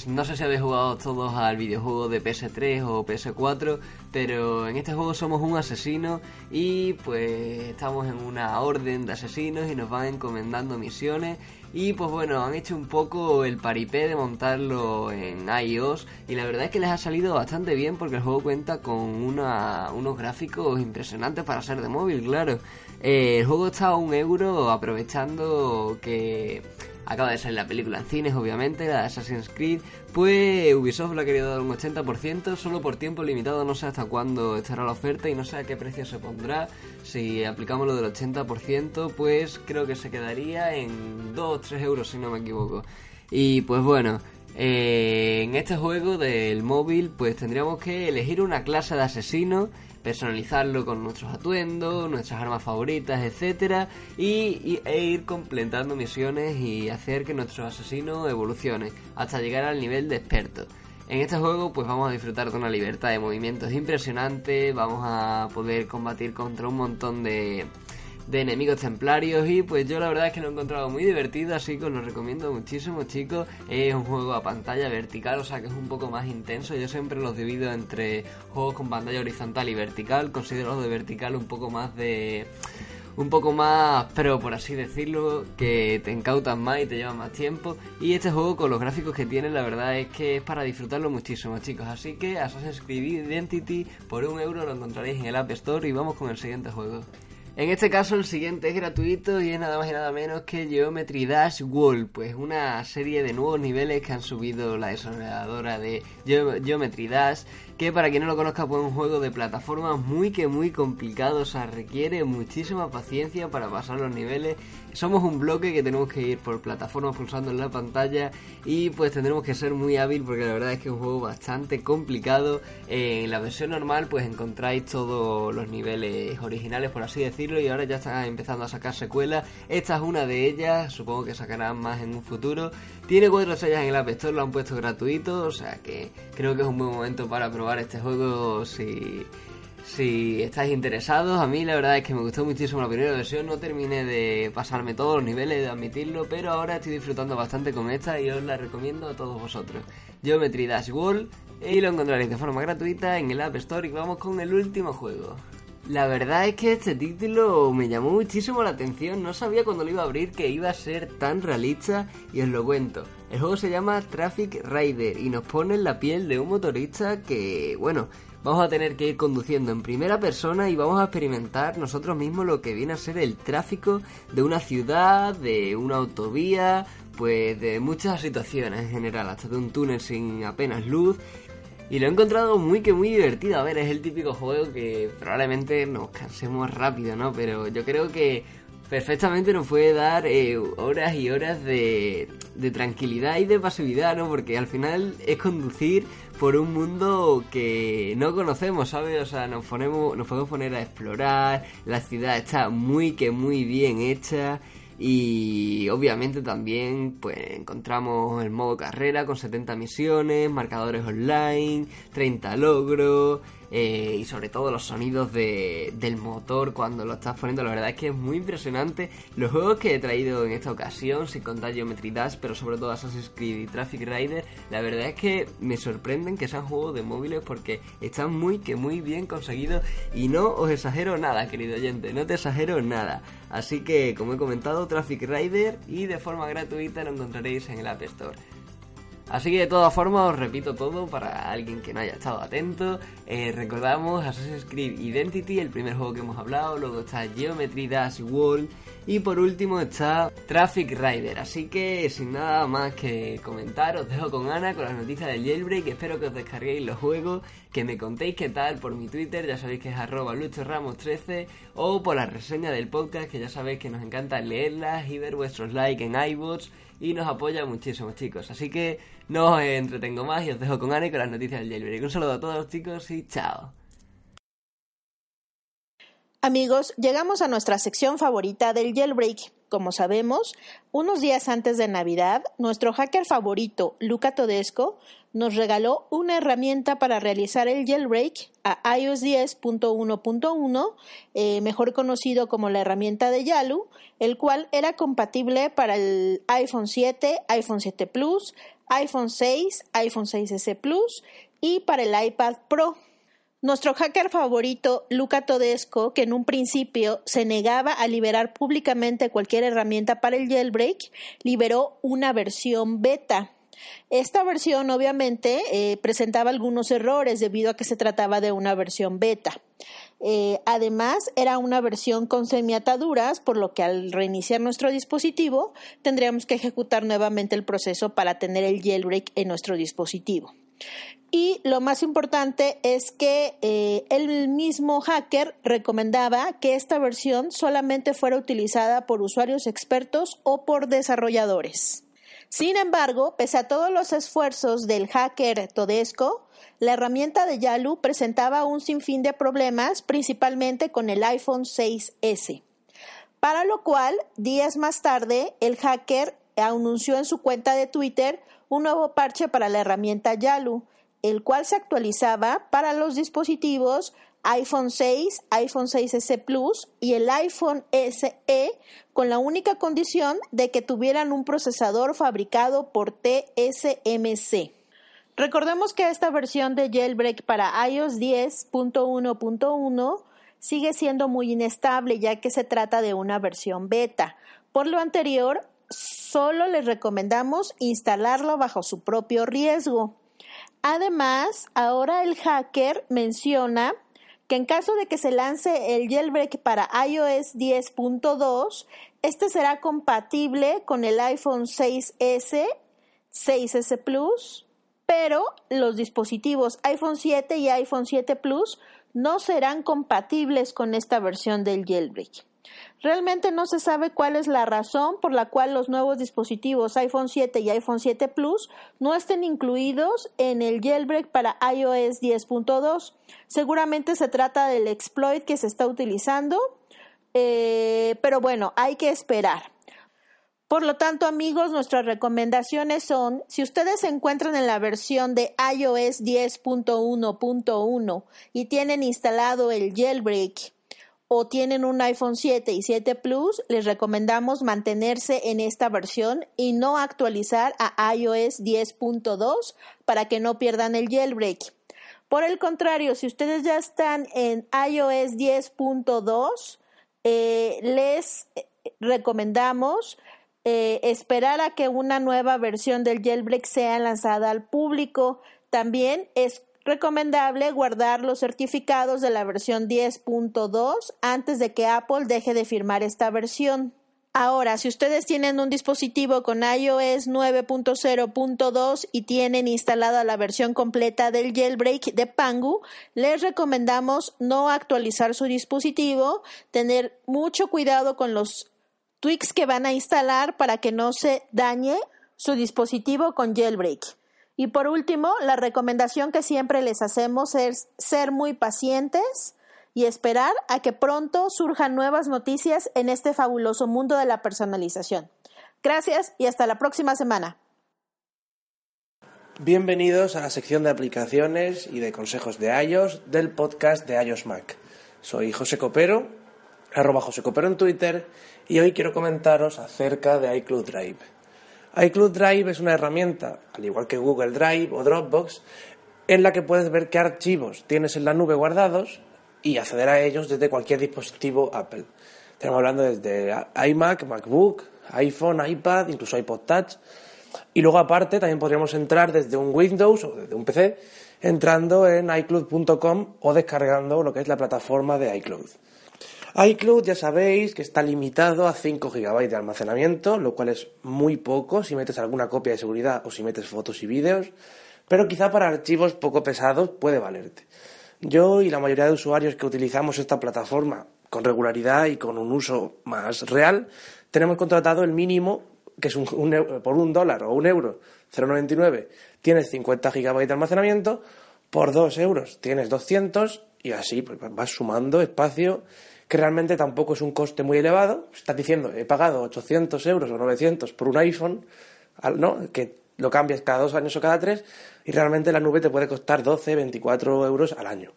no sé si habéis jugado todos al videojuego de PS3 o PS4, pero en este juego somos un asesino y pues estamos en una orden de asesinos y nos van encomendando misiones y pues bueno, han hecho un poco el paripé de montarlo en iOS y la verdad es que les ha salido bastante bien porque el juego cuenta con unos gráficos impresionantes para ser de móvil, claro. Eh, el juego está a un euro aprovechando que acaba de salir la película en cines, obviamente, la de Assassin's Creed, pues Ubisoft le ha querido dar un 80%, solo por tiempo limitado, no sé hasta cuándo estará la oferta y no sé a qué precio se pondrá. Si aplicamos lo del 80%, pues creo que se quedaría en 2 o 3 euros, si no me equivoco. Y pues bueno, eh, en este juego del móvil, pues tendríamos que elegir una clase de asesino personalizarlo con nuestros atuendos, nuestras armas favoritas, etcétera, y, e ir completando misiones y hacer que nuestro asesino evolucione hasta llegar al nivel de experto. En este juego pues vamos a disfrutar de una libertad de movimientos impresionante, vamos a poder combatir contra un montón de, de enemigos templarios y pues yo la verdad es que lo he encontrado muy divertido, así que os lo recomiendo muchísimo chicos. Es un juego a pantalla vertical, o sea que es un poco más intenso. Yo siempre los divido entre juegos con pantalla horizontal y vertical. Considero los de vertical un poco más de un poco más pero por así decirlo, que te incautan más y te llevan más tiempo. Y este juego con los gráficos que tiene, la verdad es que es para disfrutarlo muchísimo, chicos. Así que Assassin's Creed Identity por un euro lo encontraréis en el App Store y vamos con el siguiente juego. En este caso el siguiente es gratuito y es nada más y nada menos que Geometry Dash Wall, pues una serie de nuevos niveles que han subido la desarrolladora de Geometry Dash que para quien no lo conozca pues es un juego de plataforma muy que muy complicado, o sea, requiere muchísima paciencia para pasar los niveles. Somos un bloque que tenemos que ir por plataformas pulsando en la pantalla y pues tendremos que ser muy hábil porque la verdad es que es un juego bastante complicado. en la versión normal pues encontráis todos los niveles originales por así decirlo y ahora ya está empezando a sacar secuelas. Esta es una de ellas, supongo que sacarán más en un futuro. Tiene cuatro estrellas en el App Store, lo han puesto gratuito, o sea que creo que es un buen momento para probar este juego si, si estáis interesados. A mí la verdad es que me gustó muchísimo la primera versión, no terminé de pasarme todos los niveles, de admitirlo, pero ahora estoy disfrutando bastante con esta y os la recomiendo a todos vosotros. Geometry Dash World y lo encontraréis de forma gratuita en el App Store y vamos con el último juego. La verdad es que este título me llamó muchísimo la atención, no sabía cuando lo iba a abrir que iba a ser tan realista y os lo cuento. El juego se llama Traffic Rider y nos pone en la piel de un motorista que, bueno, vamos a tener que ir conduciendo en primera persona y vamos a experimentar nosotros mismos lo que viene a ser el tráfico de una ciudad, de una autovía, pues de muchas situaciones en general, hasta de un túnel sin apenas luz y lo he encontrado muy que muy divertido. A ver, es el típico juego que probablemente nos cansemos rápido, ¿no? Pero yo creo que perfectamente nos puede dar eh, horas y horas de, de tranquilidad y de pasividad, ¿no? Porque al final es conducir por un mundo que no conocemos, ¿sabes? O sea, nos ponemos, nos podemos poner a explorar, la ciudad está muy que muy bien hecha y obviamente también pues encontramos el modo carrera con 70 misiones, marcadores online, 30 logros, eh, y sobre todo los sonidos de, del motor cuando lo estás poniendo. La verdad es que es muy impresionante los juegos que he traído en esta ocasión, sin contar Geometry Dash, pero sobre todo Assassin's Creed y Traffic Rider. La verdad es que me sorprenden que sean juegos de móviles porque están muy que muy bien conseguidos y no os exagero nada, querido oyente, no te exagero nada. Así que, como he comentado, Traffic Rider y de forma gratuita lo encontraréis en el App Store. Así que de todas formas os repito todo para alguien que no haya estado atento. Eh, recordamos Assassin's Creed Identity, el primer juego que hemos hablado, luego está Geometry Dash World y por último está Traffic Rider. Así que sin nada más que comentar, os dejo con Ana con las noticias del jailbreak. Espero que os descarguéis los juegos, que me contéis qué tal por mi Twitter, ya sabéis que es arroba luchoramos13 o por la reseña del podcast, que ya sabéis que nos encanta leerlas y ver vuestros likes en iBots y nos apoya muchísimo, chicos. Así que no os entretengo más y os dejo con Ana y con las noticias del jailbreak. Un saludo a todos, chicos, y chao. Amigos, llegamos a nuestra sección favorita del jailbreak. Como sabemos, unos días antes de Navidad, nuestro hacker favorito, Luca Todesco, nos regaló una herramienta para realizar el jailbreak a iOS 10.1.1, eh, mejor conocido como la herramienta de Yalu, el cual era compatible para el iPhone 7, iPhone 7 Plus, iPhone 6, iPhone 6S Plus y para el iPad Pro. Nuestro hacker favorito, Luca Todesco, que en un principio se negaba a liberar públicamente cualquier herramienta para el jailbreak, liberó una versión beta. Esta versión obviamente eh, presentaba algunos errores debido a que se trataba de una versión beta. Eh, además, era una versión con semiataduras, por lo que al reiniciar nuestro dispositivo tendríamos que ejecutar nuevamente el proceso para tener el jailbreak en nuestro dispositivo. Y lo más importante es que eh, el mismo hacker recomendaba que esta versión solamente fuera utilizada por usuarios expertos o por desarrolladores. Sin embargo, pese a todos los esfuerzos del hacker Todesco, la herramienta de Yalu presentaba un sinfín de problemas, principalmente con el iPhone 6S. Para lo cual, días más tarde, el hacker anunció en su cuenta de Twitter un nuevo parche para la herramienta Yalu, el cual se actualizaba para los dispositivos iPhone 6, iPhone 6S Plus y el iPhone SE con la única condición de que tuvieran un procesador fabricado por TSMC. Recordemos que esta versión de jailbreak para iOS 10.1.1 sigue siendo muy inestable ya que se trata de una versión beta. Por lo anterior, solo les recomendamos instalarlo bajo su propio riesgo. Además, ahora el hacker menciona que en caso de que se lance el jailbreak para iOS 10.2, este será compatible con el iPhone 6S, 6S Plus, pero los dispositivos iPhone 7 y iPhone 7 Plus no serán compatibles con esta versión del jailbreak. Realmente no se sabe cuál es la razón por la cual los nuevos dispositivos iPhone 7 y iPhone 7 Plus no estén incluidos en el jailbreak para iOS 10.2. Seguramente se trata del exploit que se está utilizando, eh, pero bueno, hay que esperar. Por lo tanto, amigos, nuestras recomendaciones son, si ustedes se encuentran en la versión de iOS 10.1.1 y tienen instalado el jailbreak o tienen un iPhone 7 y 7 Plus, les recomendamos mantenerse en esta versión y no actualizar a iOS 10.2 para que no pierdan el jailbreak. Por el contrario, si ustedes ya están en iOS 10.2, eh, les recomendamos eh, esperar a que una nueva versión del jailbreak sea lanzada al público. También es recomendable guardar los certificados de la versión 10.2 antes de que Apple deje de firmar esta versión. Ahora, si ustedes tienen un dispositivo con iOS 9.0.2 y tienen instalada la versión completa del jailbreak de Pangu, les recomendamos no actualizar su dispositivo, tener mucho cuidado con los tweaks que van a instalar para que no se dañe su dispositivo con jailbreak. Y por último, la recomendación que siempre les hacemos es ser muy pacientes y esperar a que pronto surjan nuevas noticias en este fabuloso mundo de la personalización. Gracias y hasta la próxima semana. Bienvenidos a la sección de aplicaciones y de consejos de iOS del podcast de iOS Mac. Soy José Copero, arroba José Copero en Twitter, y hoy quiero comentaros acerca de iCloud Drive iCloud Drive es una herramienta, al igual que Google Drive o Dropbox, en la que puedes ver qué archivos tienes en la nube guardados y acceder a ellos desde cualquier dispositivo Apple. Estamos hablando desde iMac, MacBook, iPhone, iPad, incluso iPod Touch. Y luego aparte también podríamos entrar desde un Windows o desde un PC entrando en iCloud.com o descargando lo que es la plataforma de iCloud iCloud ya sabéis que está limitado a 5 GB de almacenamiento, lo cual es muy poco si metes alguna copia de seguridad o si metes fotos y vídeos, pero quizá para archivos poco pesados puede valerte. Yo y la mayoría de usuarios que utilizamos esta plataforma con regularidad y con un uso más real, tenemos contratado el mínimo, que es un, por un dólar o un euro, 0,99, tienes 50 GB de almacenamiento, por 2 euros tienes 200 y así pues, vas sumando espacio que realmente tampoco es un coste muy elevado. Estás diciendo, he pagado 800 euros o 900 por un iPhone, ¿no? que lo cambias cada dos años o cada tres, y realmente la nube te puede costar 12, 24 euros al año.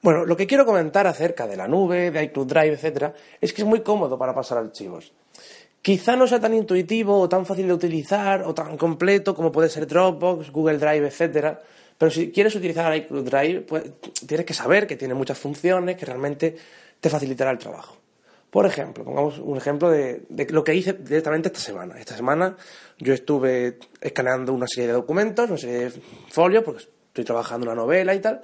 Bueno, lo que quiero comentar acerca de la nube, de iCloud Drive, etcétera, es que es muy cómodo para pasar archivos. Quizá no sea tan intuitivo o tan fácil de utilizar o tan completo como puede ser Dropbox, Google Drive, etcétera, pero si quieres utilizar iCloud Drive, pues tienes que saber que tiene muchas funciones, que realmente te facilitará el trabajo. Por ejemplo, pongamos un ejemplo de, lo que hice directamente esta semana. Esta semana yo estuve escaneando una serie de documentos, una serie de folios, porque estoy trabajando una novela y tal,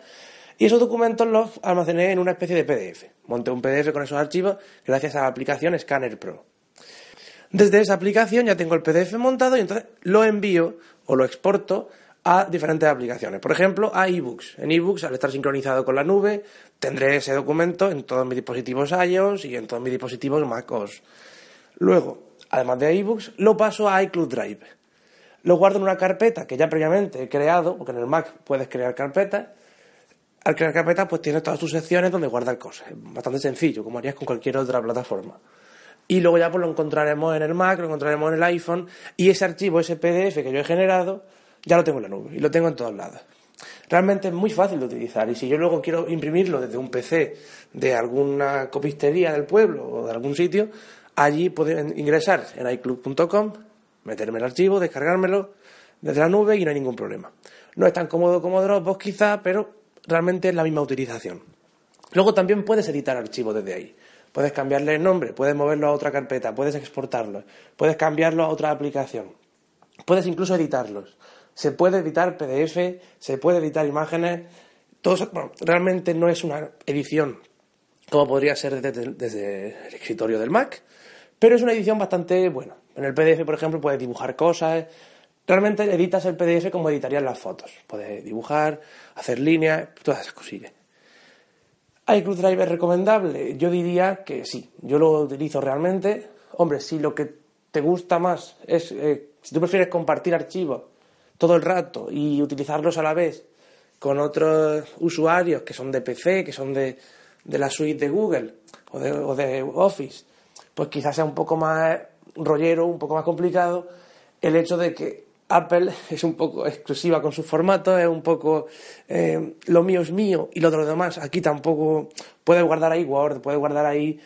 y esos documentos los almacené en una especie de PDF. Monté un PDF con esos archivos gracias a la aplicación Scanner Pro. Desde esa aplicación ya tengo el PDF montado y entonces lo envío o lo exporto a diferentes aplicaciones. Por ejemplo, a ebooks. En ebooks, al estar sincronizado con la nube, tendré ese documento en todos mis dispositivos iOS y en todos mis dispositivos macOS. Luego, además de ebooks, lo paso a iCloud Drive. Lo guardo en una carpeta que ya previamente he creado, porque en el Mac puedes crear carpetas. Al crear carpetas, pues tienes todas tus secciones donde guardar cosas. Bastante sencillo, como harías con cualquier otra plataforma. Y luego ya pues lo encontraremos en el Mac, lo encontraremos en el iPhone, y ese archivo, ese PDF que yo he generado, ya lo tengo en la nube y lo tengo en todos lados. Realmente es muy fácil de utilizar y si yo luego quiero imprimirlo desde un PC de alguna copistería del pueblo o de algún sitio, allí puedo ingresar en iClub.com, meterme el archivo, descargármelo desde la nube y no hay ningún problema. No es tan cómodo como Dropbox quizá, pero realmente es la misma utilización. Luego también puedes editar archivos desde ahí. Puedes cambiarle el nombre, puedes moverlo a otra carpeta, puedes exportarlo, puedes cambiarlo a otra aplicación, puedes incluso editarlos se puede editar PDF, se puede editar imágenes. Todo realmente no es una edición como podría ser desde, el escritorio del Mac, pero es una edición bastante buena. En el PDF, por ejemplo, puedes dibujar cosas, realmente editas el PDF como editarías las fotos. Puedes dibujar, hacer líneas, todas esas cosillas. ¿iCloud es recomendable? Yo diría que sí. Yo lo utilizo realmente. Hombre, si lo que te gusta más es, eh, si tú prefieres compartir archivos todo el rato y utilizarlos a la vez con otros usuarios que son de PC, que son de, de la suite de Google o de, o de Office, pues quizás sea un poco más rollero, un poco más complicado el hecho de que Apple es un poco exclusiva con sus formatos, es un poco eh, lo mío es mío y lo de los demás. Aquí tampoco puedes guardar ahí Word, puedes guardar ahí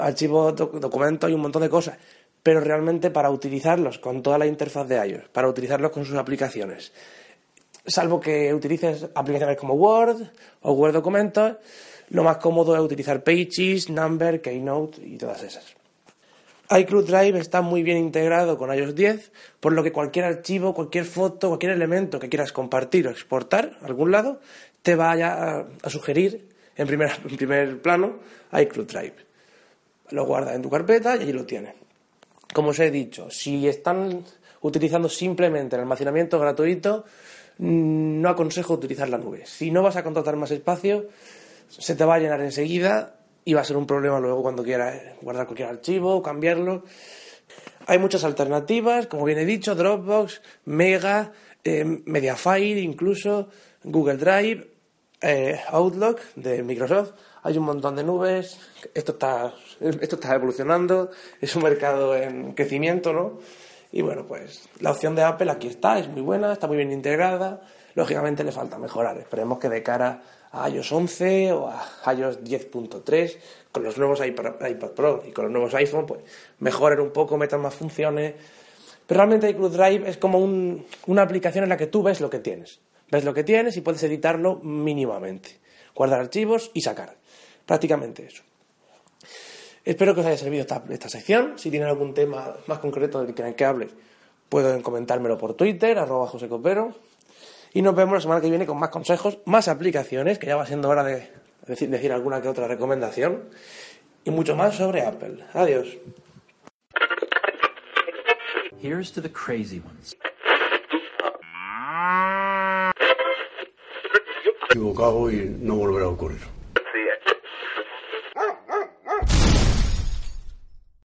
archivos, documentos y un montón de cosas. Pero realmente para utilizarlos con toda la interfaz de iOS, para utilizarlos con sus aplicaciones, salvo que utilices aplicaciones como Word o Word Documentos, lo más cómodo es utilizar Pages, Number, Keynote y todas esas iCloud Drive está muy bien integrado con iOS 10, por lo que cualquier archivo, cualquier foto, cualquier elemento que quieras compartir o exportar a algún lado, te vaya a, sugerir en primer, plano iCloud Drive. Lo guardas en tu carpeta y allí lo tienes. Como os he dicho, si están utilizando simplemente el almacenamiento gratuito, mm, no aconsejo utilizar la nube. Si no vas a contratar más espacio, se te va a llenar enseguida y va a ser un problema luego cuando quieras guardar cualquier archivo o cambiarlo. Hay muchas alternativas, como bien he dicho, Dropbox, Mega, eh, Mediafire, incluso Google Drive, eh, Outlook de Microsoft. Hay un montón de nubes. Esto está, esto está evolucionando. Es un mercado en crecimiento, ¿no? Y bueno, pues la opción de Apple aquí está, es muy buena, está muy bien integrada. Lógicamente le falta mejorar. Esperemos que de cara a iOS 11 o a iOS 10.3 con los nuevos iPad, Pro y con los nuevos iPhone, pues mejoren un poco, metan más funciones. Pero realmente iCloud Drive es como una aplicación en la que tú ves lo que tienes. Ves lo que tienes y puedes editarlo mínimamente. Guardar archivos y sacar. Prácticamente eso. Espero que os haya servido esta, esta sección. Si tienen algún tema más concreto del que en que hable, pueden comentármelo por Twitter, arroba José Copero. Y nos vemos la semana que viene con más consejos, más aplicaciones, que ya va siendo hora de decir, decir alguna que otra recomendación, y mucho más sobre Apple. Adiós. Here's to the crazy ones. Equivocado y no volverá a ocurrir.